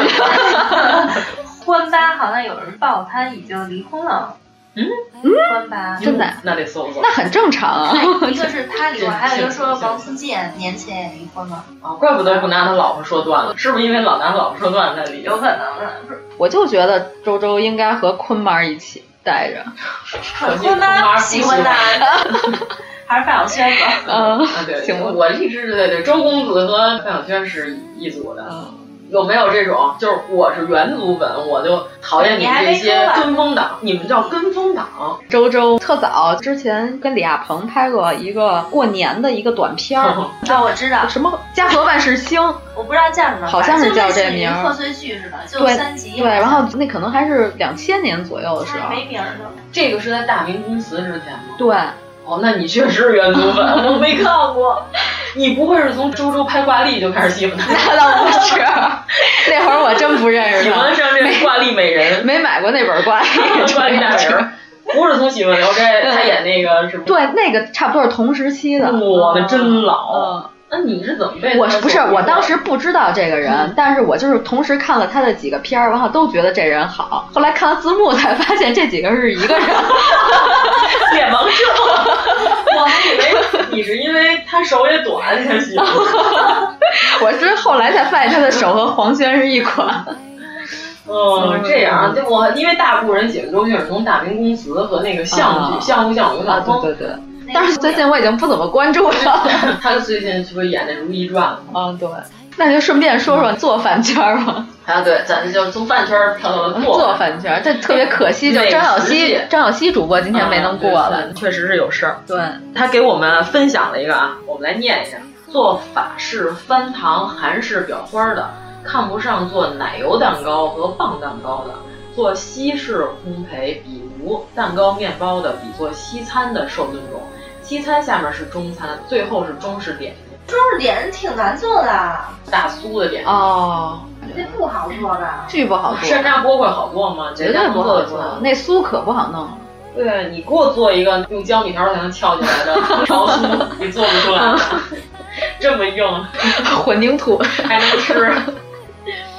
欢八好像有人报他已经离婚了。嗯真的？那得搜搜。那很正常啊。一个是他离婚，还有一个说王自健年前也离婚了。啊，怪不得不拿他老婆说段子，是不是因为老拿他老婆说段子才离？有可能的。我就觉得周周应该和坤妈一起待着。坤妈喜欢他，还是范晓萱吧？嗯，啊对，行，我一直对对，周公子和范晓萱是一组的。嗯，有没有这种？就是我是原祖粉，我就讨厌你们这些跟风党。你们叫跟风党。周周特早之前跟李亚鹏拍过一个过年的一个短片儿，啊，我知道什么家和万事兴，我不知道叫什么，好像是叫这名，贺岁剧似的，就三集。对，然后那可能还是两千年左右的时候。没名的。这个是在大明宫词之前吗？对。哦，那你确实是原祖粉。你不会是从周周拍挂历就开始喜欢他？那倒不是，那会儿我真不认识他。喜欢上这挂历美人，没买过那本挂历。挂历大人，不是从喜欢聊斋，他演那个是？对，那个差不多是同时期的。我们真老。那你是怎么被？我不是，我当时不知道这个人，但是我就是同时看了他的几个片儿，然后都觉得这人好。后来看了字幕才发现这几个是一个人。脸盲 症，我还以为你是因为他手也短才喜欢。我是后来才发现他的手和黄轩是一款。哦，这样，就我因为大部分人喜欢周迅是从《大明宫词》和那个相剧《相夫教子》啊，对对对。但是最近我已经不怎么关注了。他最近是不是演那《如懿传》了？嗯，对。那就顺便说说做饭圈吧。啊，对，咱就从饭圈跳到了做饭圈，这特别可惜，就张小希，张小希主播今天没能过来，确实是有事儿。对，他给我们分享了一个啊，我们来念一下：做法式翻糖韩式裱花的，看不上做奶油蛋糕和棒蛋糕的；做西式烘焙比如蛋糕面包的，比做西餐的受尊重。西餐下面是中餐，最后是中式点心。中式点心挺难做的，大酥的点心哦，那不好做的，这不好做。山楂锅会好做吗？绝对不好做，那酥可不好弄。对你给我做一个用胶米条才能翘起来的 条酥，你做不出来，这么硬，混凝土还能吃。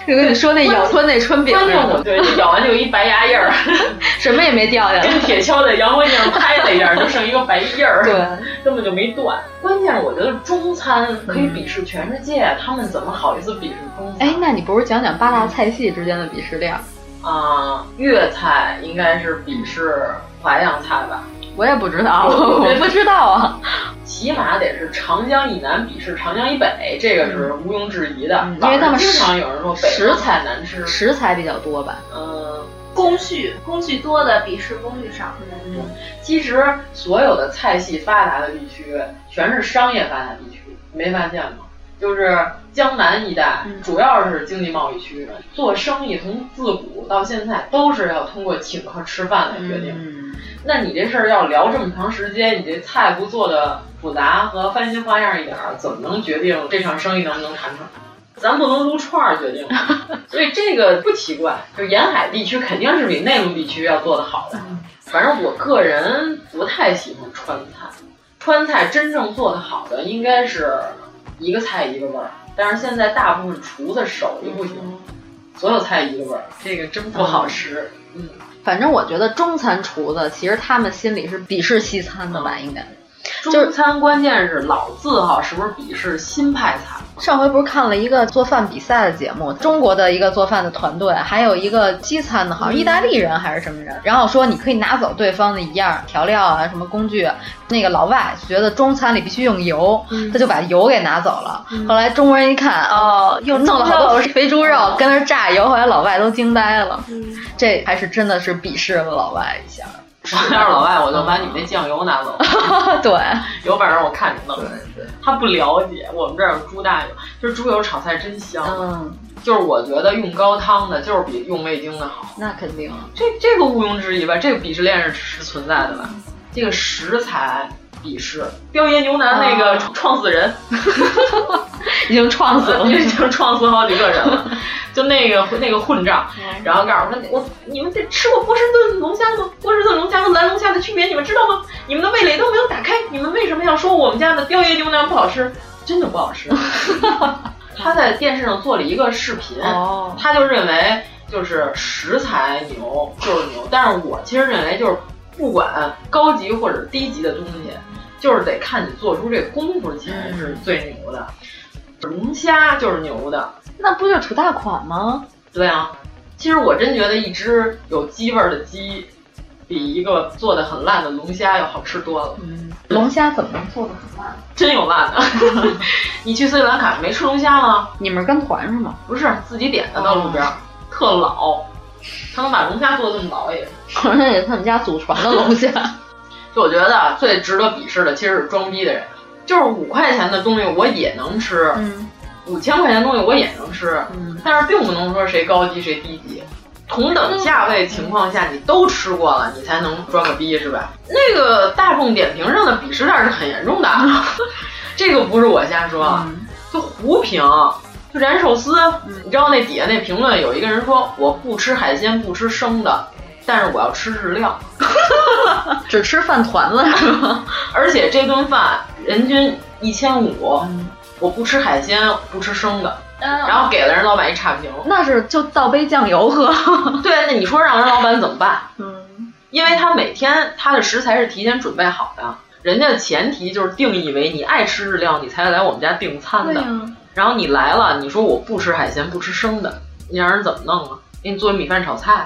就跟你说那咬吞那春饼，对，咬完就一白牙印儿，什么也没掉下来，跟铁锹在阳光上拍了一下，就剩一个白印儿，对，根本就没断。关键是我觉得中餐可以鄙视全世界，他们怎么好意思鄙视中餐？哎，那你不如讲讲八大菜系之间的鄙视链？啊，粤菜应该是鄙视淮扬菜吧？我也不知道，我不知道啊。起码得是长江以南鄙视长江以北，这个是毋庸置疑的。因为他们经常有人说食材难吃，食材比较多吧？嗯，工序工序多的鄙视工序少的。嗯，其实所有的菜系发达的地区，全是商业发达地区，没发现吗？就是江南一带，主要是经济贸易区，做生意从自古到现在都是要通过请客吃饭来决定。那你这事儿要聊这么长时间，你这菜不做的复杂和翻新花样一点儿，怎么能决定这场生意能不能谈成？咱不能撸串儿决定，所以这个不奇怪。就沿海地区肯定是比内陆地区要做的好的。反正我个人不太喜欢川菜，川菜真正做的好的应该是。一个菜一个味儿，但是现在大部分厨子手艺不行，所有菜一个味儿，这个真不好吃。嗯，反正我觉得中餐厨子其实他们心里是鄙视西餐的吧，应该。中餐关键是老字号是不是鄙视新派菜？上回不是看了一个做饭比赛的节目，中国的一个做饭的团队，还有一个西餐的，好像意大利人还是什么人，然后说你可以拿走对方的一样调料啊，什么工具。那个老外觉得中餐里必须用油，他就把油给拿走了。后来中国人一看，哦，又弄了好多肥猪肉跟那炸油，后来老外都惊呆了。这还是真的是鄙视了老外一下。我要是老外，我就把你们那酱油拿走。对，有本事我看你弄。对对，他不了解，我们这儿有猪大油，就是猪油炒菜真香。嗯，就是我觉得用高汤的，就是比用味精的好。那肯定，这这个毋庸置疑吧？这个鄙视链是是存在的吧？这个食材鄙视，雕爷牛腩那个创死人 已经创死了，已经创死好几个人了。就那个那个混账，然后告诉说，我你们这吃过波士顿龙虾吗？波士顿龙虾和蓝龙虾的区别你们知道吗？你们的味蕾都没有打开，你们为什么要说我们家的雕爷牛腩不好吃？真的不好吃。他在电视上做了一个视频，他就认为就是食材牛就是牛，但是我其实认为就是不管高级或者低级的东西，就是得看你做出这功夫才是最牛的。龙虾就是牛的。那不就是土大款吗？对啊，其实我真觉得一只有鸡味儿的鸡，比一个做的很烂的龙虾要好吃多了。嗯，龙虾怎么能做的很烂？真有烂的。你去斯里兰卡没吃龙虾吗？你们是跟团是吗？不是，自己点的，到路边，特老。他能把龙虾做的这么老也，好像也是他们家祖传的龙虾。就我觉得最值得鄙视的其实是装逼的人，就是五块钱的东西我也能吃，嗯，五千块钱的东西我也能吃，嗯，但是并不能说谁高级谁低级。同等价位情况下，你都吃过了，你才能装个逼是吧？那个大众点评上的鄙视链是很严重的，这个不是我瞎说，嗯、就胡评。就燃寿司，你知道那底下那评论有一个人说我不吃海鲜，不吃生的，但是我要吃日料，只吃饭团子是吗？而且这顿饭人均一千五，我不吃海鲜，不吃生的。然后给了人老板一差评，那是就倒杯酱油喝。对，那你说让人老板怎么办？嗯，因为他每天他的食材是提前准备好的，人家的前提就是定义为你爱吃日料，你才来我们家订餐的。然后你来了，你说我不吃海鲜，不吃生的，你让人怎么弄啊？给你做米饭炒菜。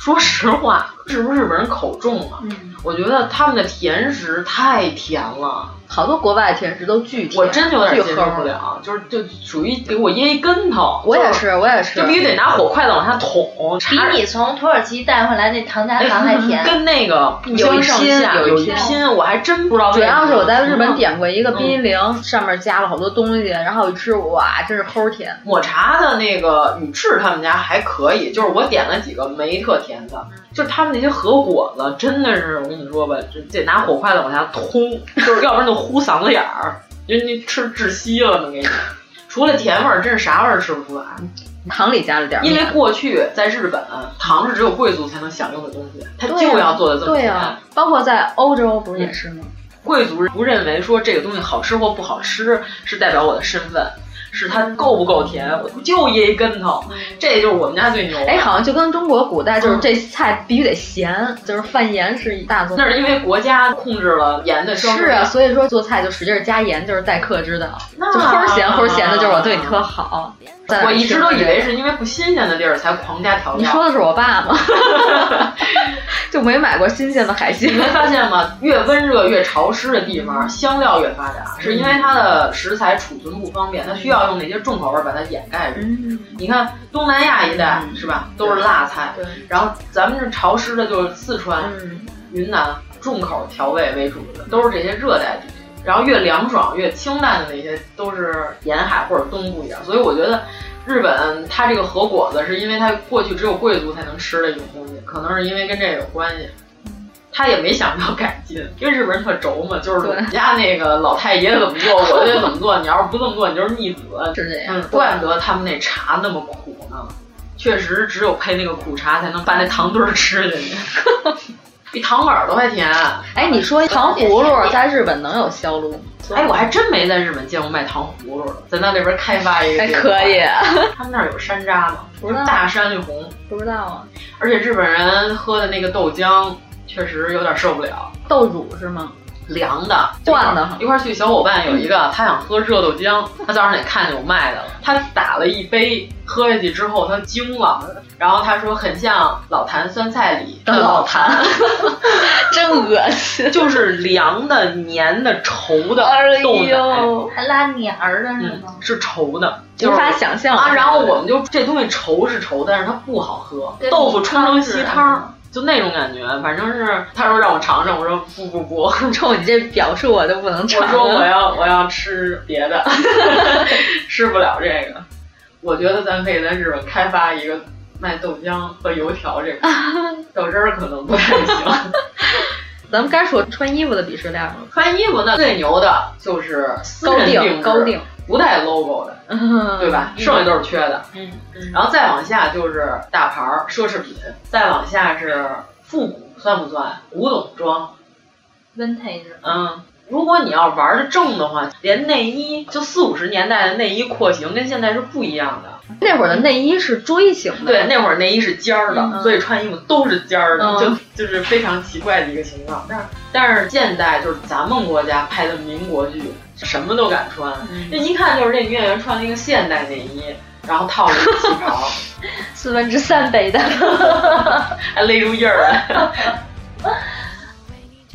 说实话，是不是日本人口重啊？嗯，我觉得他们的甜食太甜了，好多国外甜食都巨甜，我真有点接受不了，就是就属于给我噎一跟头。我也是，我也是，就必须得拿火筷子往下捅。比你从土耳其带回来那糖加糖还甜，跟那个不相上下，有一拼，我还真不知道。主要是我在日本点过一个冰激凌，上面加了好多东西，然后一吃，哇，真是齁甜。抹茶的那个宇治他们家还可以，就是我点了几个没特甜的，就是他们那些合伙子真的是，我跟你说吧，这得拿火筷子往下通，就是要不然就呼嗓子眼儿，人家吃窒息了呢，给你。除了甜味儿，真是啥味儿吃不出来。糖里加了点，因为过去在日本，糖是只有贵族才能享用的东西，他就要做的这么甜。包括在欧洲不是也是吗？贵族不认为说这个东西好吃或不好吃是代表我的身份。是它够不够甜，我就噎一跟头，这就是我们家最牛。哎，好像就跟中国古代就是这菜必须得咸，就是犯盐是一大宗。那是因为国家控制了盐的消是啊，所以说做菜就使劲加盐，就是待客之道。就齁咸齁咸的，就是我对你特好。我一直都以为是因为不新鲜的地儿才狂加调料。你说的是我爸吗？就没买过新鲜的海鲜。你没发现吗？越温热越潮湿的地方，香料越发达，是因为它的食材储存不方便，它需要用那些重口味把它掩盖住。你看东南亚一带是吧，都是辣菜。然后咱们这潮湿的，就是四川、云南，重口调味为主的，都是这些热带地区。然后越凉爽、越清淡的那些，都是沿海或者东部一点。所以我觉得。日本它这个和果子是因为它过去只有贵族才能吃的一种东西，可能是因为跟这个有关系。他也没想到改进，因为日本人特轴嘛，就是我们家那个老太爷怎么做，我就得怎么做。你要是不这么做，你就是逆子。是这样，嗯，怪不得他们那茶那么苦呢。确实，只有配那个苦茶才能把那糖墩儿吃进去，比糖耳朵还甜。哎，你说糖葫芦在日本能有销路吗？哎，我还真没在日本见过卖糖葫芦的，咱到那边开发一个。还可以。他们那儿有山楂吗？不是大山绿红，不知道啊。而且日本人喝的那个豆浆确实有点受不了。豆乳是吗？凉的，灌的。一块去小伙伴有一个，他想喝热豆浆，他早上也看见有卖的了，他打了一杯，喝下去之后他惊了，然后他说很像老坛酸菜里的老坛，真恶心，就是凉的、黏的、稠的豆奶，还拉黏儿的是吗？嗯，是稠的，无法想象啊。然后我们就这东西稠是稠，但是它不好喝，豆腐冲成稀汤。就那种感觉，反正是他说让我尝尝，我说不不不，冲 你这表述我都不能尝。我说我要我要吃别的，吃不了这个。我觉得咱可以在日本开发一个卖豆浆和油条这个，豆汁儿可能不太行。咱们该说穿衣服的鄙视链了。穿衣服那最牛的就是高定高定，不带 logo 的，嗯、对吧？剩下都是缺的。嗯，然后再往下就是大牌儿奢侈品，再往下是复古，算不算？古董装，vintage。嗯，如果你要玩的正的话，连内衣就四五十年代的内衣廓形跟现在是不一样的。那会儿的内衣是锥形的，对，那会儿内衣是尖儿的，嗯、所以穿衣服都是尖儿的，嗯、就就是非常奇怪的一个情况。但是但是现代就是咱们国家拍的民国剧，什么都敢穿，这、嗯、一看就是这女演员穿了一个现代内衣，然后套了一个旗袍，四分之三杯的，还勒住印儿了。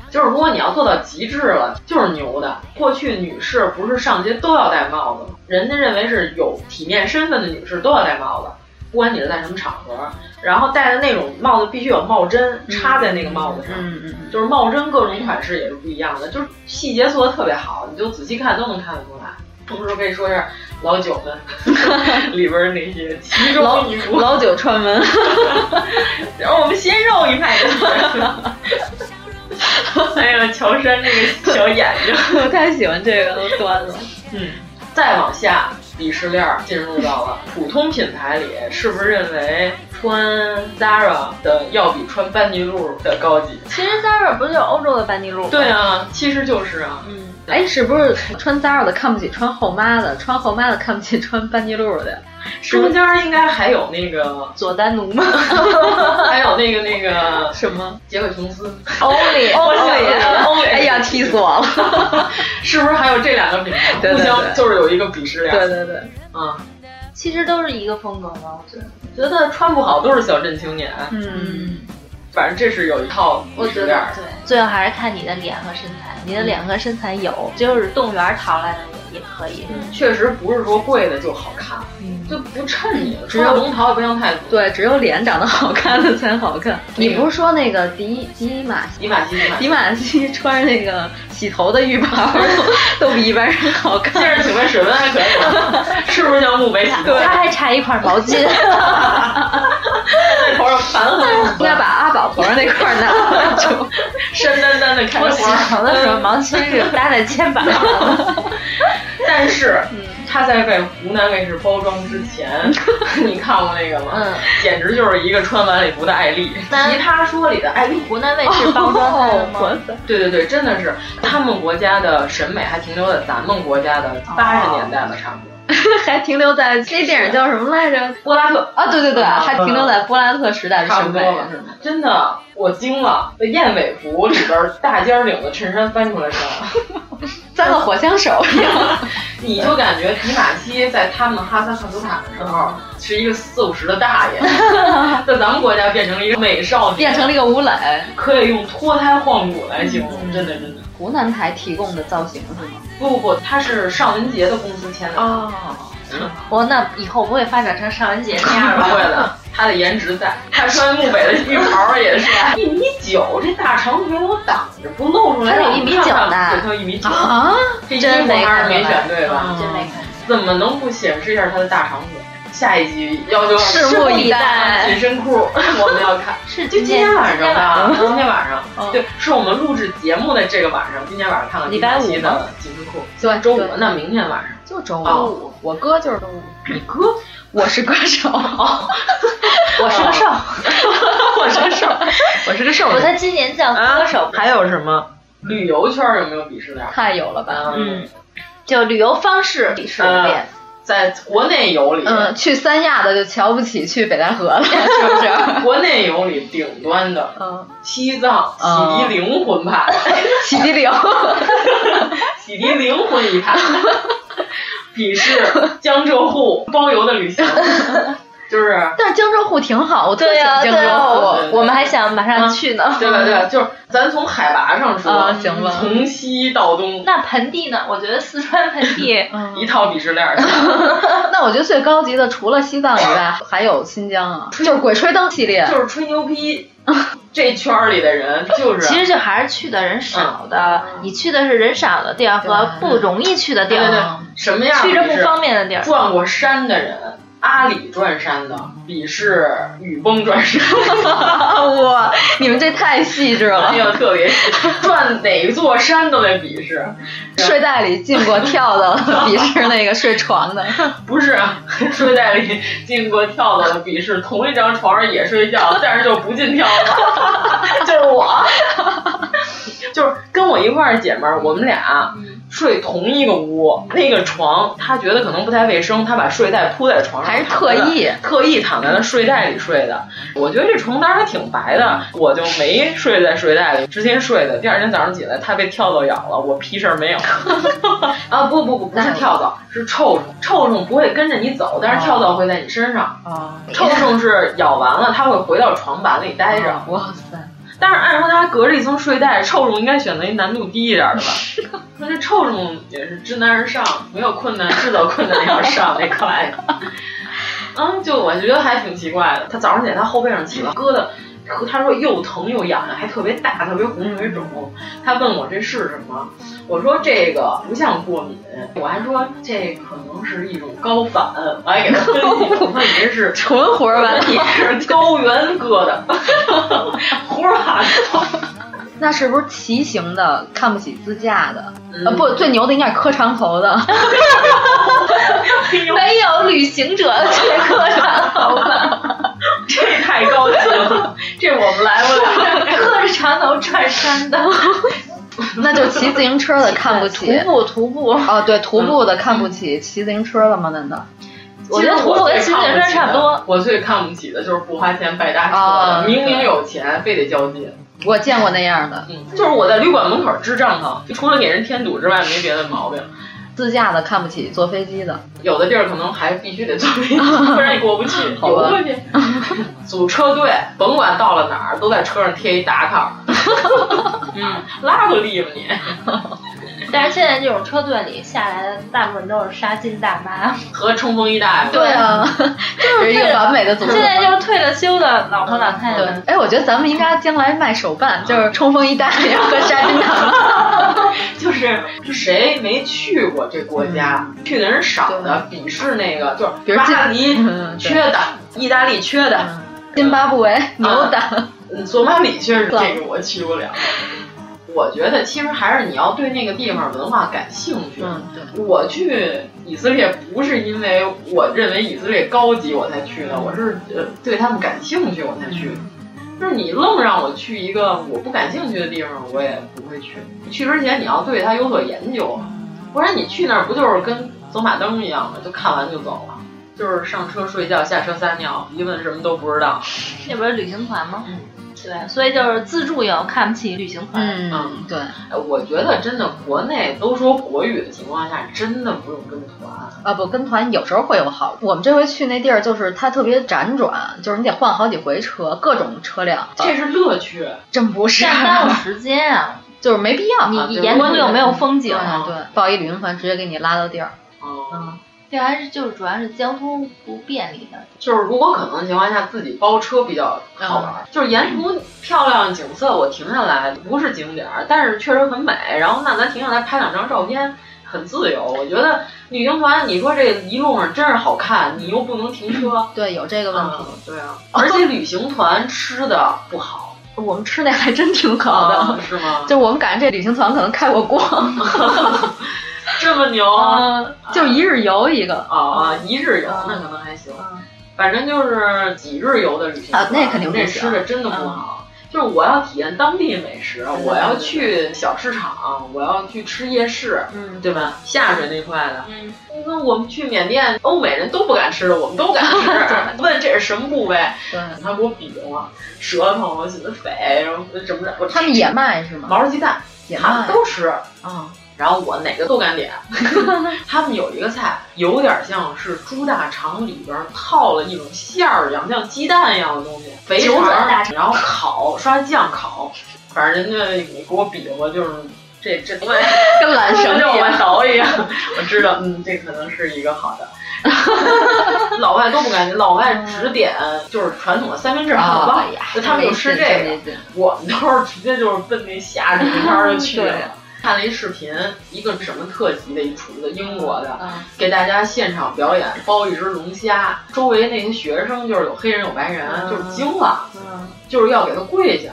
就是如果你要做到极致了，就是牛的。过去女士不是上街都要戴帽子吗？人家认为是有体面身份的女士都要戴帽子，不管你是在什么场合。然后戴的那种帽子必须有帽针插在那个帽子上，嗯嗯嗯，就是帽针各种款式也是不一样的，就是细节做的特别好，你就仔细看都能看得出来。同时可以说一下老九们 里边那些其中一幅老九串门，然后我们鲜肉一派 的。还有乔杉那个小眼睛，我太喜欢这个段了。嗯，再往下，鄙视链进入到了普通品牌里，是不是认为穿 Zara 的要比穿班尼路的高级？其实 Zara 不是有欧洲的班尼路？对啊，其实就是啊。嗯，哎，是不是穿 Zara 的看不起穿后妈的，穿后妈的看不起穿班尼路的？中间应该还有那个佐丹奴吗？还有那个那个 什么杰克琼斯、欧里、欧里、欧里，哎呀，气死我了！是不是还有这两个品牌互相就是有一个鄙视链？对对对，啊，其实都是一个风格吗？我觉得，觉得穿不好都是小镇青年。嗯，反正这是有一套我觉得。对，最后还是看你的脸和身材，你的脸和身材有，就是动物园淘来的也也可以。确实不是说贵的就好看，嗯就不衬你。只要龙袍也不用太多。对，只有脸长得好看的才好看。你不是说那个迪迪马迪马西迪马西穿着那个洗头的浴袍 都比一般人好看？接着请问水温还可以吗？是不是叫墓碑洗头？他还差一块毛巾，在头上盘横。应该把阿宝头上那块拿住，山丹丹的开我洗花。头的时候毛巾是搭在肩膀上的。但是，他在被湖南卫视包装之前，你看过那个吗？嗯，简直就是一个穿晚礼服的艾丽。奇葩说里的艾丽，湖南卫视包装他的吗？对对对，真的是他们国家的审美还停留在咱们国家的八十年代了，差不多。还停留在这电影叫什么来着？波拉特啊，对对对，还停留在波拉特时代的审美。真的，我惊了！燕尾服里边大尖领的衬衫翻出来穿，沾了火枪手一样。你就感觉迪玛希在他们哈萨克斯坦的时候是一个四五十的大爷，在咱们国家变成了一个美少女，变成了一个吴磊，可以用脱胎换骨来形容，真的真的。湖南台提供的造型是吗？不不不，他是尚雯婕的公司签的。哦，我那以后不会发展成尚雯婕那样吧？不会的，他的颜值在。他穿漠北的浴袍也是 一米九，这大长腿我挡着，不露出来。他有一米九的，对，他有一米九啊！这衣服还是没选对吧？真没看。怎么能不显示一下他的大长腿？下一集要求拭目以待，紧身裤 我们要看，是就今天晚上吧，今天晚上，嗯。对，是我们录制节目的这个晚上，今天晚上看看礼拜五的紧身裤，对，周五，那明天晚上。就周哦五，我哥就是周五，你哥，我是歌手，我是个瘦，我是个瘦，我是个瘦，我他今年叫歌手，还有什么？旅游圈有没有鄙视链？太有了吧，嗯，就旅游方式鄙视链。在国内游里，嗯，去三亚的就瞧不起去北戴河了，是不是？国内游里顶端的，嗯，西藏洗涤灵魂派，洗涤灵，洗涤灵魂一派，鄙视江浙沪包邮的旅行，就是。但是江浙沪挺好，我特喜欢江浙沪，我们还想马上去呢。对吧？对吧？就是咱从海拔上说，行吧，从西到东。那盆地呢？我觉得四川盆地 一套鄙视链。那我觉得最高级的除了西藏以外，还有新疆啊，就是鬼吹灯系列，就是吹牛逼。这圈里的人就是，其实就还是去的人少的。你去的是人少的地儿和不容易去的地儿，对对，什么样？去着不方便的地儿。转过山的人。阿里转山的鄙视雨崩转山，哇！你们这太细致了，哎呦，特别细，转哪座山都得鄙视。睡袋里进过跳的，鄙视那个睡床的，不是睡袋里进过跳的，鄙视同一张床上也睡觉，但是就不进跳的，就是我，就是跟我一块儿姐们儿，我们俩。睡同一个屋，那个床，他觉得可能不太卫生，他把睡袋铺在床上，还是特意特意躺在了睡袋里睡的。我觉得这床单还挺白的，我就没睡在睡袋里，直接睡的。第二天早上起来，他被跳蚤咬了，我屁事儿没有。啊不不不，不是跳蚤，是臭虫。臭虫不会跟着你走，但是跳蚤会在你身上。啊，臭虫是咬完了，它会回到床板里待着。哇塞！但是按说他隔着一层睡袋，臭虫应该选择一难度低一点的吧？那这臭虫也是知难而上，没有困难制造困难要上那块。嗯，就我觉得还挺奇怪的。他早上起来，他后背上起了疙瘩。他说又疼又痒痒，还特别大，特别红，特别肿。他问我这是什么？我说这个不像过敏，我还说这可能是一种高反，我还给他分析，我说你这是 纯活完，你是高原疙瘩，活完了。那是不是骑行的看不起自驾的？嗯、呃，不，最牛的应该是磕长头的。没有旅行者这磕长头的，这太高级了，这我们来不了。磕着长头转山的，那就骑自行车的看不起。徒步，徒步。哦，对，徒步的看不起骑自行车的吗？难道？我觉得徒步跟骑自行车差不多。我最看不起的就是不花钱拜大车的，明明有钱非得交劲。我见过那样的，嗯，就是我在旅馆门口支帐篷，除了给人添堵之外，没别的毛病。自驾的看不起坐飞机的，有的地儿可能还必须得坐飞机，不然你过不去。游过去，组车队，甭管到了哪儿，都在车上贴一打卡。嗯，拉不力吧你？但是现在这种车队里下来的大部分都是杀金大妈和冲锋衣大爷。对啊，就是一个完美的组合。现在就是退了休的老头老太太。对，哎，我觉得咱们应该将来卖手办，就是冲锋衣大爷 和杀金大妈。就是谁没去过这国家，去的人少的，鄙视那个就是比如巴黎缺的，意大利缺的，津巴布韦牛的，索马里确实这个我去不了。我觉得其实还是你要对那个地方文化感兴趣。嗯，对。我去以色列不是因为我认为以色列高级我才去的，我是呃对他们感兴趣我才去的。就是你愣让我去一个我不感兴趣的地方，我也不会去。去之前你要对它有所研究，不然你去那儿不就是跟走马灯一样吗，就看完就走了，就是上车睡觉，下车撒尿，一问什么都不知道。那不是旅行团吗？嗯。对，所以就是自助游看不起旅行团。嗯，对。我觉得真的，国内都说国语的情况下，真的不用跟团啊。不跟团有时候会有好。我们这回去那地儿，就是它特别辗转，就是你得换好几回车，各种车辆。这是乐趣，真不是。耽误时 间啊，就是没必要。你沿途又没有风景。对，报一旅行团，直接给你拉到地儿。嗯。这还是就是主要是交通不便利的，就是如果可能的情况下，自己包车比较好玩。嗯、就是沿途漂亮景色，我停下来不是景点，但是确实很美。然后那咱停下来拍两张照片，很自由。我觉得旅行团，你说这一路上真是好看，你又不能停车，对，有这个问题。嗯、对啊，而且旅行团吃的不好，我们吃的还真挺好的，啊、是吗？就我们感觉这旅行团可能开过光。这么牛啊！就一日游一个啊，一日游那可能还行，反正就是几日游的旅行啊，那肯定那吃的真的不好。就是我要体验当地美食，我要去小市场，我要去吃夜市，嗯，对吧？下水那块的，嗯，那我们去缅甸，欧美人都不敢吃的，我们都敢吃。问这是什么部位？对，他给我比划，舌头、肺，然后什么的。他们也卖是吗？毛鸡蛋也卖，都吃啊。然后我哪个都敢点，他们有一个菜，有点像是猪大肠里边套了一种馅儿一样，像鸡蛋一样的东西，肥肠，然后烤，刷酱烤，反正人家给我比划就是这这 跟懒绳一样，勺一样，我知道，嗯，这可能是一个好的。老外都不敢点，老外只点就是传统的三明治汉堡包，就他们就吃这个，我们都是直接就是奔那下水摊就去了。看了一视频，一个什么特级的一厨子，英国的，嗯、给大家现场表演包一只龙虾，周围那些学生就是有黑人有白人，嗯、就是惊了，嗯、就是要给他跪下。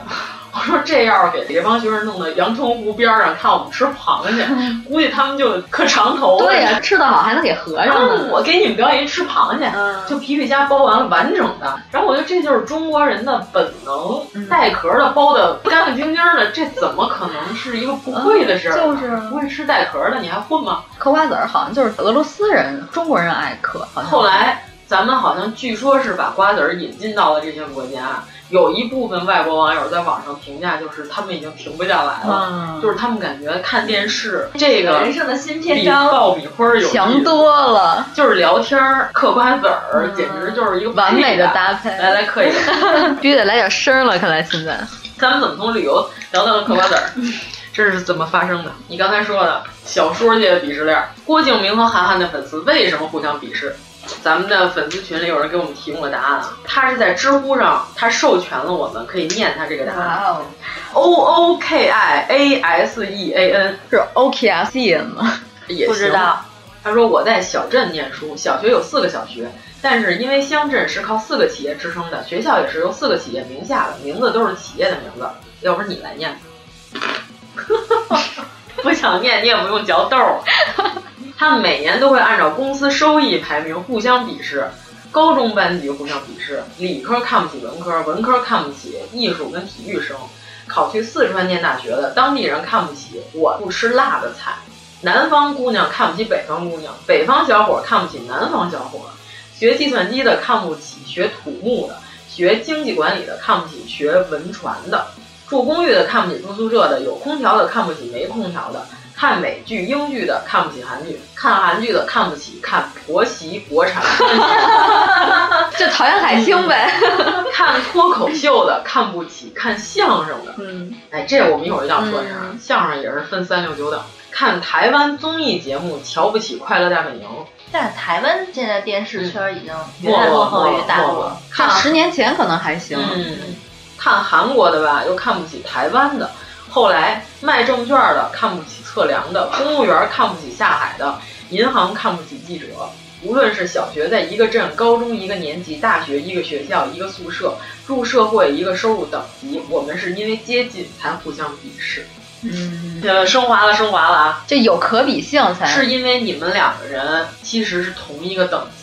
我说这要是给这帮学生弄到阳澄湖边上看我们吃螃蟹，估计他们就磕长头了。对呀、啊，吃的好还能给和尚呢。我给你们表演一吃螃蟹，嗯、就皮皮虾包完了完整的。然后我觉得这就是中国人的本能，嗯、带壳的包的干干净净的，这怎么可能是一个不会的事儿？就是不会吃带壳的，你还混吗？嗑瓜子儿好像就是俄罗斯人，中国人爱嗑。后来咱们好像据说是把瓜子儿引进到了这些国家。有一部分外国网友在网上评价，就是他们已经停不下来了，嗯、就是他们感觉看电视这个人生的新篇章比爆米花有强多了，就是聊天嗑瓜子儿，嗯、简直就是一个完美的搭配。来来嗑一个，必须得来点声了，看来现在。咱们怎么从旅游聊到了嗑瓜子儿？这是怎么发生的？你刚才说的小说界的鄙视链，郭敬明和韩寒的粉丝为什么互相鄙视？咱们的粉丝群里有人给我们提供了答案啊，他是在知乎上，他授权了我们可以念他这个答案。O O K I A S E A N 是 O K S E N 吗？也不知道。他说我在小镇念书，小学有四个小学，但是因为乡镇是靠四个企业支撑的，学校也是由四个企业名下的，名字都是企业的名字。要不是你来念。不想念你也不用嚼豆儿。他们每年都会按照公司收益排名互相鄙视，高中班级互相鄙视，理科看不起文科，文科看不起艺术跟体育生。考去四川念大学的当地人看不起我不吃辣的菜，南方姑娘看不起北方姑娘，北方小伙看不起南方小伙，学计算机的看不起学土木的，学经济管理的看不起学文传的。住公寓的看不起住宿舍的，有空调的看不起没空调的，看美剧英剧的看不起韩剧，看韩剧的看不起看婆媳国产，就讨厌海清呗。看脱口秀的看不起看相声的，嗯，哎，这我们一会儿一定要说一下，相声也是分三六九等。看台湾综艺节目瞧不起快乐大本营，但是台湾现在电视圈已经远远落后于大陆了。看十年前可能还行。嗯。看韩国的吧，又看不起台湾的；后来卖证券的看不起测量的，公务员看不起下海的，银行看不起记者。无论是小学在一个镇，高中一个年级，大学一个学校一个宿舍，入社会一个收入等级，我们是因为接近才互相鄙视。嗯，呃，升华了，升华了啊！这有可比性才是因为你们两个人其实是同一个等级，嗯，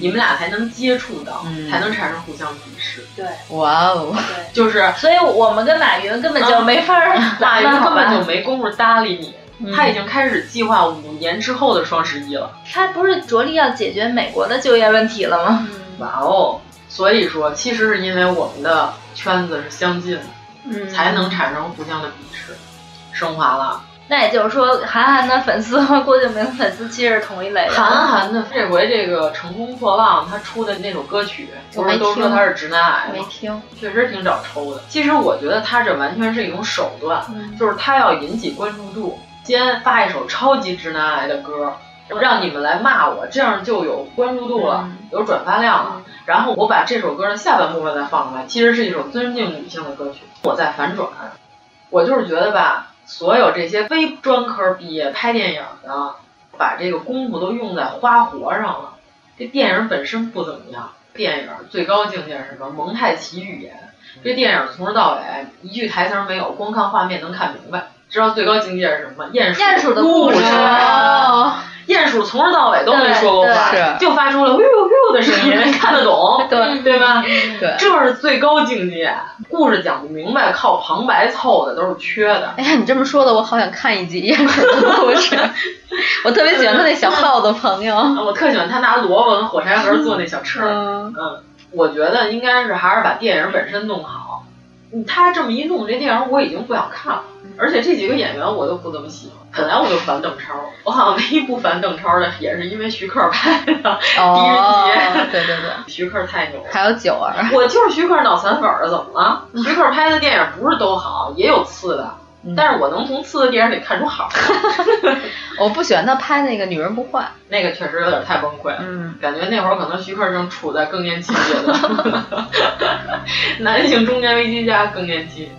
你们俩才能接触到，嗯、才能产生互相鄙视。对，哇哦，对，就是，所以我们跟马云根本就没法儿，马云根本就没工夫搭理你。他已经开始计划五年之后的双十一了。他不是着力要解决美国的就业问题了吗？哇哦！所以说，其实是因为我们的圈子是相近的，嗯，才能产生互相的鄙视。升华了，那也就是说，韩寒的粉丝和郭敬明粉丝其实是同一类的。韩寒的这回这个《乘风破浪》，他出的那首歌曲，不是都说他是直男癌吗？没听，确实挺找抽的。其实我觉得他这完全是一种手段，嗯、就是他要引起关注度，先发一首超级直男癌的歌，让你们来骂我，这样就有关注度了，嗯、有转发量了。然后我把这首歌的下半部分再放出来，其实是一首尊敬女性的歌曲，我在反转。我就是觉得吧。所有这些非专科毕业拍电影的，把这个功夫都用在花活上了。这电影本身不怎么样，电影最高境界是什么？蒙太奇语言。这电影从头到尾一句台词没有，光看画面能看明白。知道最高境界是什么？鼹鼠鼹鼠的故事。鼹鼠从头到尾都没说过话，就发出了呜呜的声音，看得懂，对对吧？对，这是最高境界。故事讲不明白，靠旁白凑的都是缺的。哎呀，你这么说的，我好想看一集鼹鼠的故事。我特别喜欢他那小耗子朋友，我特喜欢他拿萝卜跟火柴盒做那小车。嗯，嗯，我觉得应该是还是把电影本身弄好。他这么一弄，这电影我已经不想看了。而且这几个演员我都不怎么喜欢，本来我就烦邓超，我好像唯一不烦邓超的也是因为徐克拍的《狄仁杰》。对对对，徐克太牛了。还有九儿，我就是徐克脑残粉儿，怎么了？徐克拍的电影不是都好，也有次的，但是我能从次的电影里看出好。我不喜欢他拍那个《女人不坏》，那个确实有点太崩溃了。嗯，感觉那会儿可能徐克正处在更年期阶段，男性中年危机加更年期。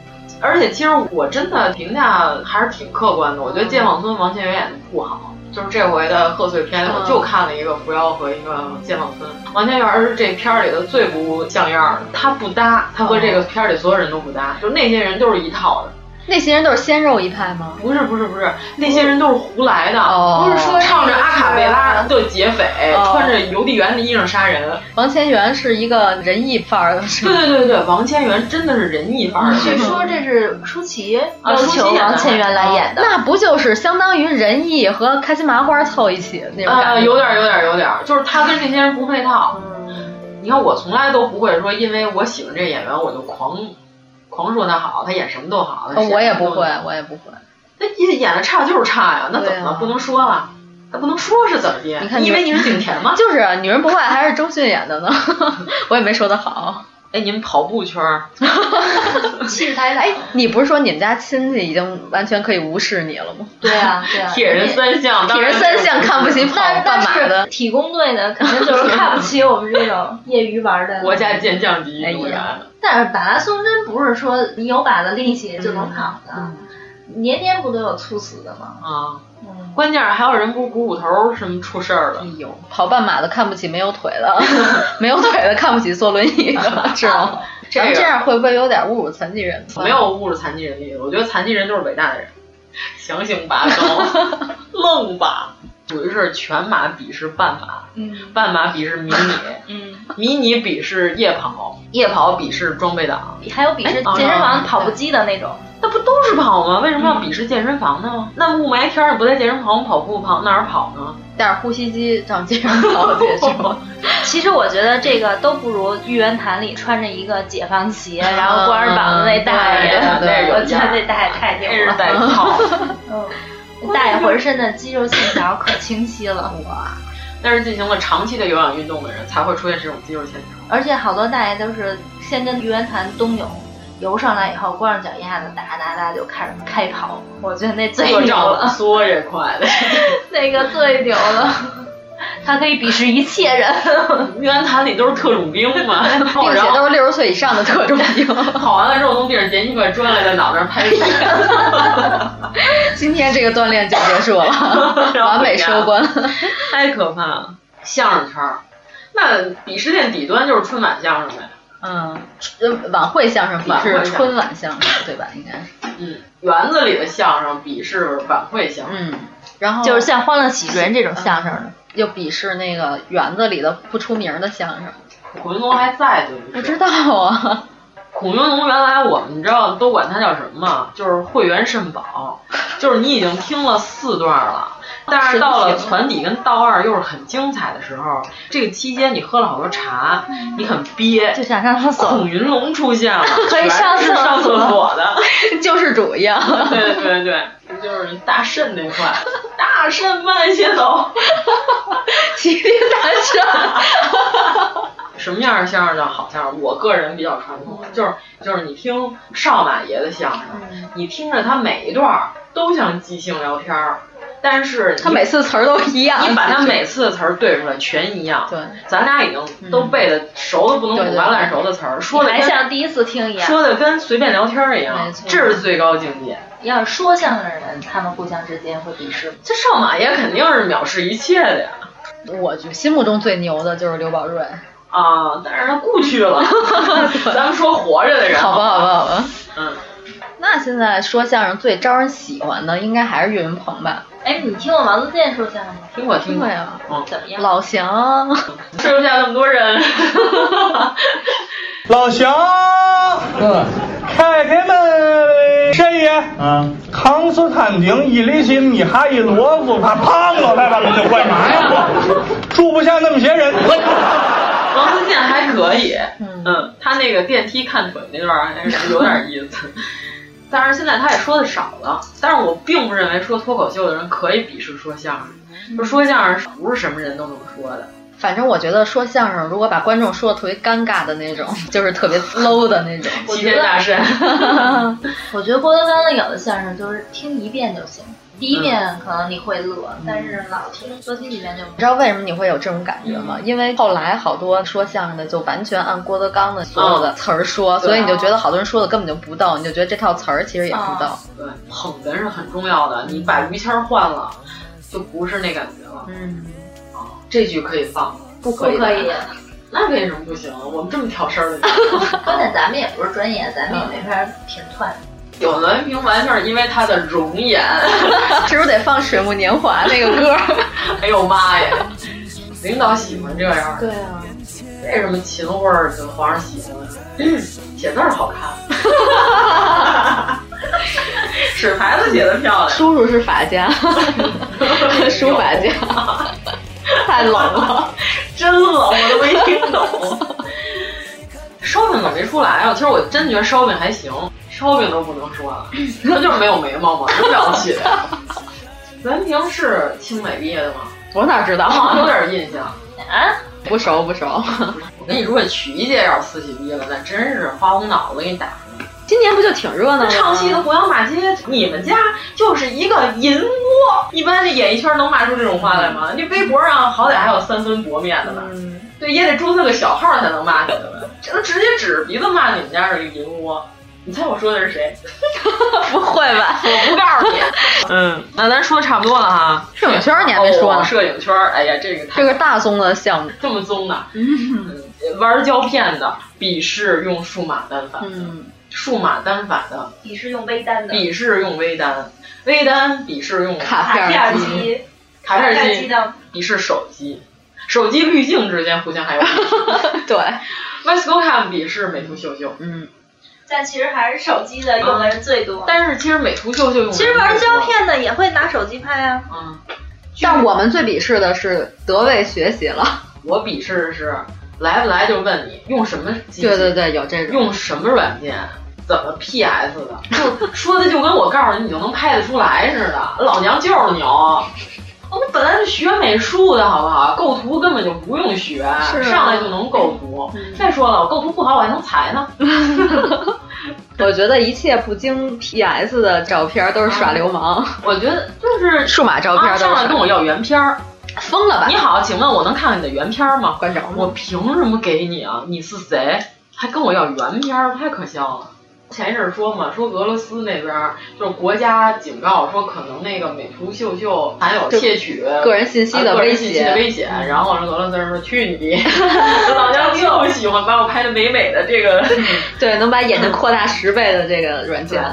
而且其实我真的评价还是挺客观的，我觉得《剑网村》王千源演的不好，就是这回的贺岁片，我就看了一个狐妖和一个《剑网村》，王千源是这片儿里的最不像样的，他不搭，他和这个片儿里所有人都不搭，就那些人都是一套的。那些人都是鲜肉一派吗？不是不是不是，那些人都是胡来的，哦、不是说唱着阿卡贝拉的劫匪，哦、穿着邮递员的衣裳杀人。王千源是一个仁义范儿的，对对对对，王千源真的是仁义范儿。据说这是舒淇要求王千源来演的，那不就是相当于仁义和开心麻花凑一起那种感觉？啊，有点有点有点，就是他跟这些人不配套。嗯，你看我从来都不会说，因为我喜欢这演员，我就狂。狂说他好，他演什么都好。哦、我也不会，我也不会。那演演的差就是差呀，那怎么了？啊、不能说了，他不能说是怎么的？你看，以为你是景甜吗？就是《女人不坏》还是周迅演的呢，我也没说的好。哎，你们跑步圈儿 气势太大。哎，你不是说你们家亲戚已经完全可以无视你了吗？对啊，对啊。铁人三项，铁人三项看不起跑半马的体工队的，肯定就是看不起我们这种业余玩的。国家健将级运动员。但是马拉松真不是说你有把子力气就能跑的，年年不都有猝死的吗？啊。关键还有人不股骨头什么出事儿了？哎呦，跑半马的看不起没有腿的，没有腿的看不起坐轮椅的，是吗？咱们这样会不会有点侮辱残疾人？没有侮辱残疾人的意思，我觉得残疾人就是伟大的人。强行拔高，愣拔，属于是全马比试半马，嗯，半马比试迷你，嗯，迷你比试夜跑，夜跑比试装备党，还有比试健身房跑步机的那种。那不都是跑吗？为什么要鄙视健身房呢？那雾霾天儿不在健身房跑步跑哪儿跑呢？带着呼吸机上健身房去是吗？其实我觉得这个都不如玉渊潭里穿着一个解放鞋，然后光着膀子那大爷，我觉得那大爷太牛了。嗯，大爷浑身的肌肉线条可清晰了，哇！但是进行了长期的有氧运动的人才会出现这种肌肉线条，而且好多大爷都是先跟鱼渊潭冬泳。游上来以后，光着脚丫子哒哒哒就开始开跑，我觉得那最牛了，缩也快。的，那个最牛了，他可以鄙视一切人。玉渊潭里都是特种兵嘛，并且 都是六十岁以上的特种兵。跑完了之后从地上捡起块砖来，在脑袋上拍屁。今天这个锻炼就结束了，完美收官，太可怕了。相声圈儿，那鄙视链底端就是春晚相声呗。嗯，晚会相声鄙视春晚相声，对吧？应该是。嗯，园子里的相声鄙视晚会相声。嗯，然后就是像《欢乐喜剧人》这种相声的，又鄙视那个园子里的不出名的相声。孔云龙还在对不对不知道啊。孔云龙原来我们知道都管他叫什么吗？就是会员肾宝，就是你已经听了四段了。但是到了船底跟道二又是很精彩的时候，这个期间你喝了好多茶，你很憋，就想上厕所。孔云龙出现了，可以上厕所，上厕所的 救世主一样。对对对，就是大肾那块，大肾慢些走，麒麟大肾。什么样的相声叫好相声？我个人比较传统，就是就是你听少马爷的相声，你听着他每一段都像即兴聊天儿。但是他每次词儿都一样，你把他 每次的词儿对出来全一样。对，咱俩已经都背的熟的不能五花烂熟的词儿，说的还像第一次听一样，说的跟随便聊天儿一样，这是最高境界。要是说相声的人，他们互相之间会鄙视。这少马爷肯定是藐视一切的呀。我就心目中最牛的就是刘宝瑞啊，但是他故去了。咱们说活着的人，好吧，好吧，好吧。嗯，那现在说相声最招人喜欢的，应该还是岳云鹏吧。哎，你听过王自健说相声吗？听过，听过呀。嗯，怎么样？老祥，吃不下那么多人。老祥，嗯，开开门，谁呀？嗯，康斯坦丁·伊里辛·米哈伊罗夫，他胖了，来把门就关上。呀？住不下那么些人。王自健还可以，嗯，他那个电梯看腿那段还是有点意思。但是现在他也说的少了，但是我并不认为说脱口秀的人可以鄙视说相声，就说相声不是什么人都能说的。反正我觉得说相声，如果把观众说的特别尴尬的那种，就是特别 low 的那种。齐天大圣。我觉得郭德纲的有的相声就是听一遍就行。第一遍可能你会乐，但是老听多听几遍就。你知道为什么你会有这种感觉吗？因为后来好多说相声的就完全按郭德纲的所有的词儿说，所以你就觉得好多人说的根本就不逗，你就觉得这套词儿其实也不逗。对，捧哏是很重要的，你把于谦换了，就不是那感觉了。嗯，啊，这句可以放，不可以？不可以。那为什么不行？我们这么挑事儿的。关键咱们也不是专业，咱们也没法评断。有栾平完全是因为他的容颜，是不是得放《水木年华》那个歌？哎呦妈呀！领导喜欢这样。对啊。为什么秦桧跟皇上喜欢？写字儿好看。纸牌子写的漂亮。叔叔是法家，书法家。太冷了，真冷，我都没听懂。烧饼怎么没出来啊？其实我真觉得烧饼还行。烧饼都不能说了，他就是没有眉毛嘛，真了不起的。栾平是清美毕业的吗？我哪知道？有点印象啊，不熟不熟。我跟你说，曲艺界要是四喜毕业了，那真是花红脑子给你打。今年不就挺热闹的？唱戏的胡杨骂街，你们家就是一个银窝。一般这演艺圈能骂出这种话来吗？你微博上好歹还有三分薄面的吧？嗯、对，也得注册个小号才能骂你的吧？这都直接指着鼻子骂你们家是一个淫窝。你猜我说的是谁？不会吧？我不告诉你。嗯，那咱说的差不多了哈。摄影圈你还没说呢。哦、摄影圈，哎呀，这个这个大宗的项目，这么宗的。嗯，玩胶片的鄙视用数码单反的，嗯，数码单反的笔试用微单的，笔试用微单，微单笔试用卡片机，卡片机的笔试手机，手机滤镜之间互相还有。对 v s c o Cam 笔试美图秀秀，嗯。但其实还是手机的用的人最多。但是其实美图秀秀用。其实玩胶片的也会拿手机拍啊。嗯。但我们最鄙视的是德位学习了。我鄙视的是来不来就问你用什么机器。对对对，有这种。用什么软件？怎么 PS 的？就说的就跟我告诉你你就能拍得出来似的。老娘就是牛。我们本来是学美术的好不好？构图根本就不用学，上来就能构图。嗯、再说了，我构图不好，我还能裁呢。我觉得一切不经 PS 的照片都是耍流氓。啊、我觉得就是数码照片都是、啊、上来跟我要原片儿，疯了吧？你好，请问我能看看你的原片吗？关着我凭什么给你啊？你是谁？还跟我要原片儿，太可笑了。前一阵说嘛，说俄罗斯那边就是国家警告说，可能那个美图秀秀含有窃取个人信息的威胁，的危险。然后俄罗斯人说：“去你爹！老娘就喜欢把我拍的美美的这个，对，能把眼睛扩大十倍的这个软件。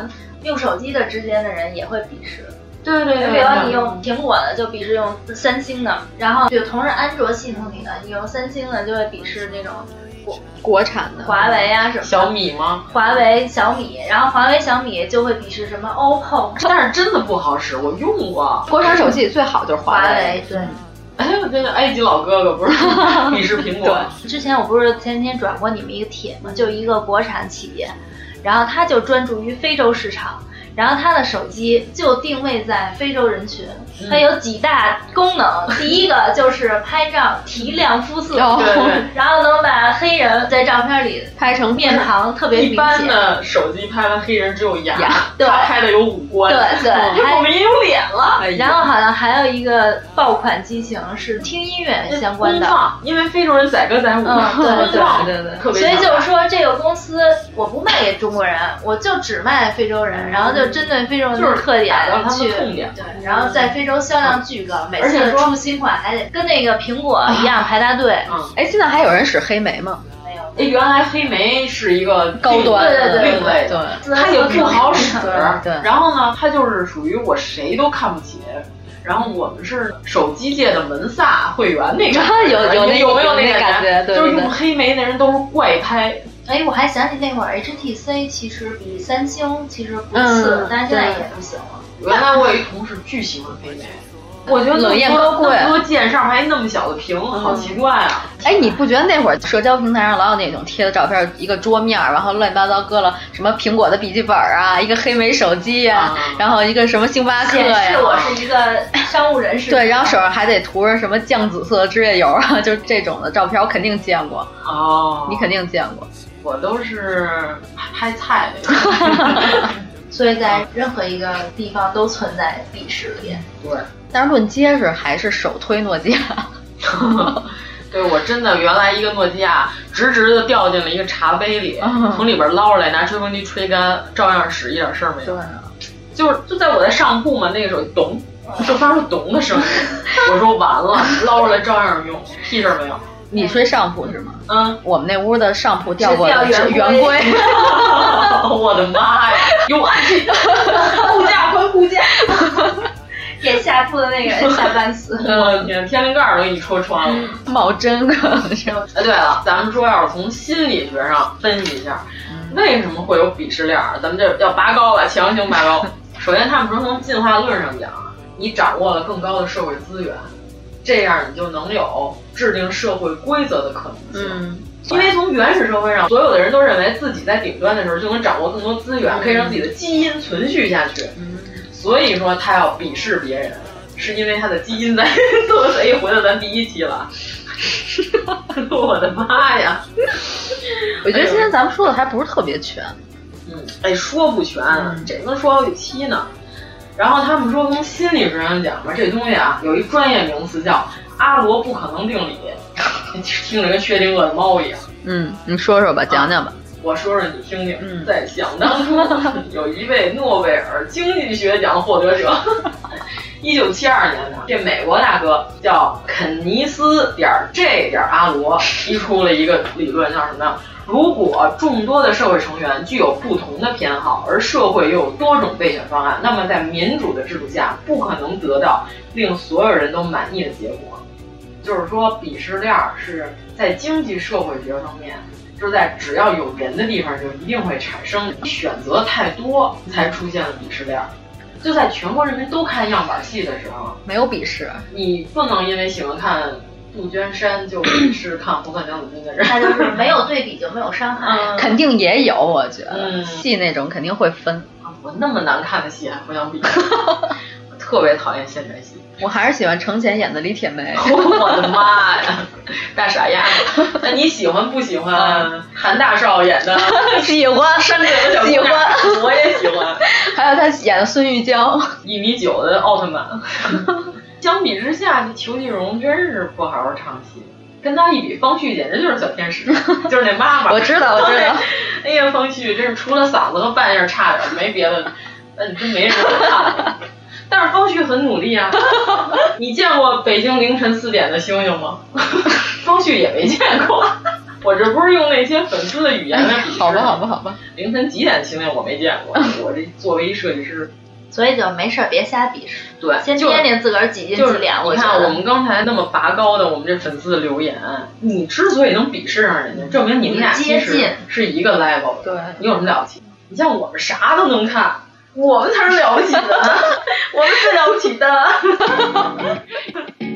用手机的之间的人也会鄙视。对对对，比如你用苹果的，就鄙视用三星的；然后就同是安卓系统里的，你用三星的就会鄙视那种。国国产的华为啊什么小米吗？华为、小米，然后华为、小米就会鄙视什么 OPPO，但是真的不好使，我用过。国产手机最好就是华为，对。哎，我这个埃及老哥哥不是 鄙视苹果。之前我不是前天转过你们一个帖吗？就一个国产企业，然后他就专注于非洲市场。然后他的手机就定位在非洲人群，它有几大功能。第一个就是拍照提亮肤色，然后能把黑人在照片里拍成面庞 特别明显。一般的手机拍完黑人只有牙，对，他拍的有五官，对对，我们也有脸了。然后好像还有一个爆款机型是听音乐相关的，因为非洲人载歌载舞，嗯，对对对对，所以就是说，这个公司我不卖给中国人，我就只卖非洲人，然后就。针对非洲人的特点去，对，然后在非洲销量巨高，每次出新款还得跟那个苹果一样排大队。嗯，哎，现在还有人使黑莓吗？没有。哎，原来黑莓是一个高端的另类的，它也不好使。对。然后呢，它就是属于我谁都看不起。然后我们是手机界的门萨会员那个，有有有没有那个感觉？就是用黑莓的人都是怪拍。哎，我还想起那会儿 HTC 其实比三星其实不次，嗯、但是现在也不行了。原来我有一同事巨喜欢黑莓，我觉得冷艳高贵，那么多键上还那么小的屏，好奇怪啊！哎，你不觉得那会儿社交平台上老有那种贴的照片，一个桌面，然后乱七八糟搁了什么苹果的笔记本啊，一个黑莓手机呀、啊，然后一个什么星巴克呀，是我是一个商务人士。对，然后手上还得涂着什么酱紫色指甲油啊，就是这种的照片，我肯定见过。哦，你肯定见过。我都是拍菜的，所以在任何一个地方都存在鄙视链。对，但是论结实还是首推诺基亚。对我真的原来一个诺基亚直直的掉进了一个茶杯里，嗯、从里边捞出来，拿吹风机吹干，照样使，一点事儿没有。对、啊，就是就在我在上铺嘛，那个时候咚，就发出咚的声音，我说完了，捞出来照样用，屁事儿没有。你睡上铺是吗？嗯，我们那屋的上铺掉过的是圆规。我的妈呀！有暗器，护驾关护驾，给下铺的那个人吓半死。我的天，天灵盖都给你戳穿了，冒针可能是。哎，对了，咱们说要是从心理学上分析一下，为什么会有鄙视链？咱们这要拔高了，强行拔高。首先，他们说从进化论上讲，你掌握了更高的社会资源。这样你就能有制定社会规则的可能性。嗯，因为从原始社会上，所有的人都认为自己在顶端的时候就能掌握更多资源，可以让自己的基因存续下去。嗯，所以说他要鄙视别人，是因为他的基因在 作贼。回到咱第一期了，我的妈呀！我觉得今天咱们说的还不是特别全。嗯，哎，说不全，这能说好几期呢。然后他们说，从心理学上讲吧，这东西啊，有一专业名词叫阿罗不可能定理，听着跟薛定谔的猫一样。嗯，你说说吧，讲讲吧。我说说你听听。嗯，在想当初，有一位诺贝尔经济学奖获得者，一九七二年的这美国大哥叫肯尼斯点 J 点阿罗，提出了一个理论，叫什么呢？如果众多的社会成员具有不同的偏好，而社会又有多种备选方案，那么在民主的制度下，不可能得到令所有人都满意的结果。就是说，鄙视链是在经济社会学方面，就是在只要有人的地方，就一定会产生选择太多，才出现了鄙视链。就在全国人民都看样板戏的时候，没有鄙视，你不能因为喜欢看。杜鹃山就鄙视看《红色娘子军》的人，他就是没有对比就没有伤害，肯定也有，我觉得戏那种肯定会分。我那么难看的戏还互相比，我特别讨厌现代戏。我还是喜欢程前演的李铁梅。我的妈呀，大傻丫！那你喜欢不喜欢 韩大少演的？喜欢，山顶的小喜欢，我也喜欢。还有他演的孙玉娇，一米九的奥特曼。相比之下，这裘继荣真是不好好唱戏，跟他一比，方旭简直就是小天使，就是那妈妈。我知道，我知道。哎呀，方旭真是除了嗓子和扮相差点，没别的，那你真没什么看。但是方旭很努力啊。你见过北京凌晨四点的星星吗？方旭也没见过。我这不是用那些粉丝的语言来比。好吧，好吧，好吧。凌晨几点星星我没见过。我这作为一设计师。所以就没事儿，别瞎鄙视。对，先掂掂自个儿几斤几两。你看我们刚才那么拔高的我们这粉丝的留言，你之所以能鄙视上人家，证明你们俩接近是一个 level 的。对，你有什么了不起？你像我们啥都能看，我们才是了不起的，我们最了不起的。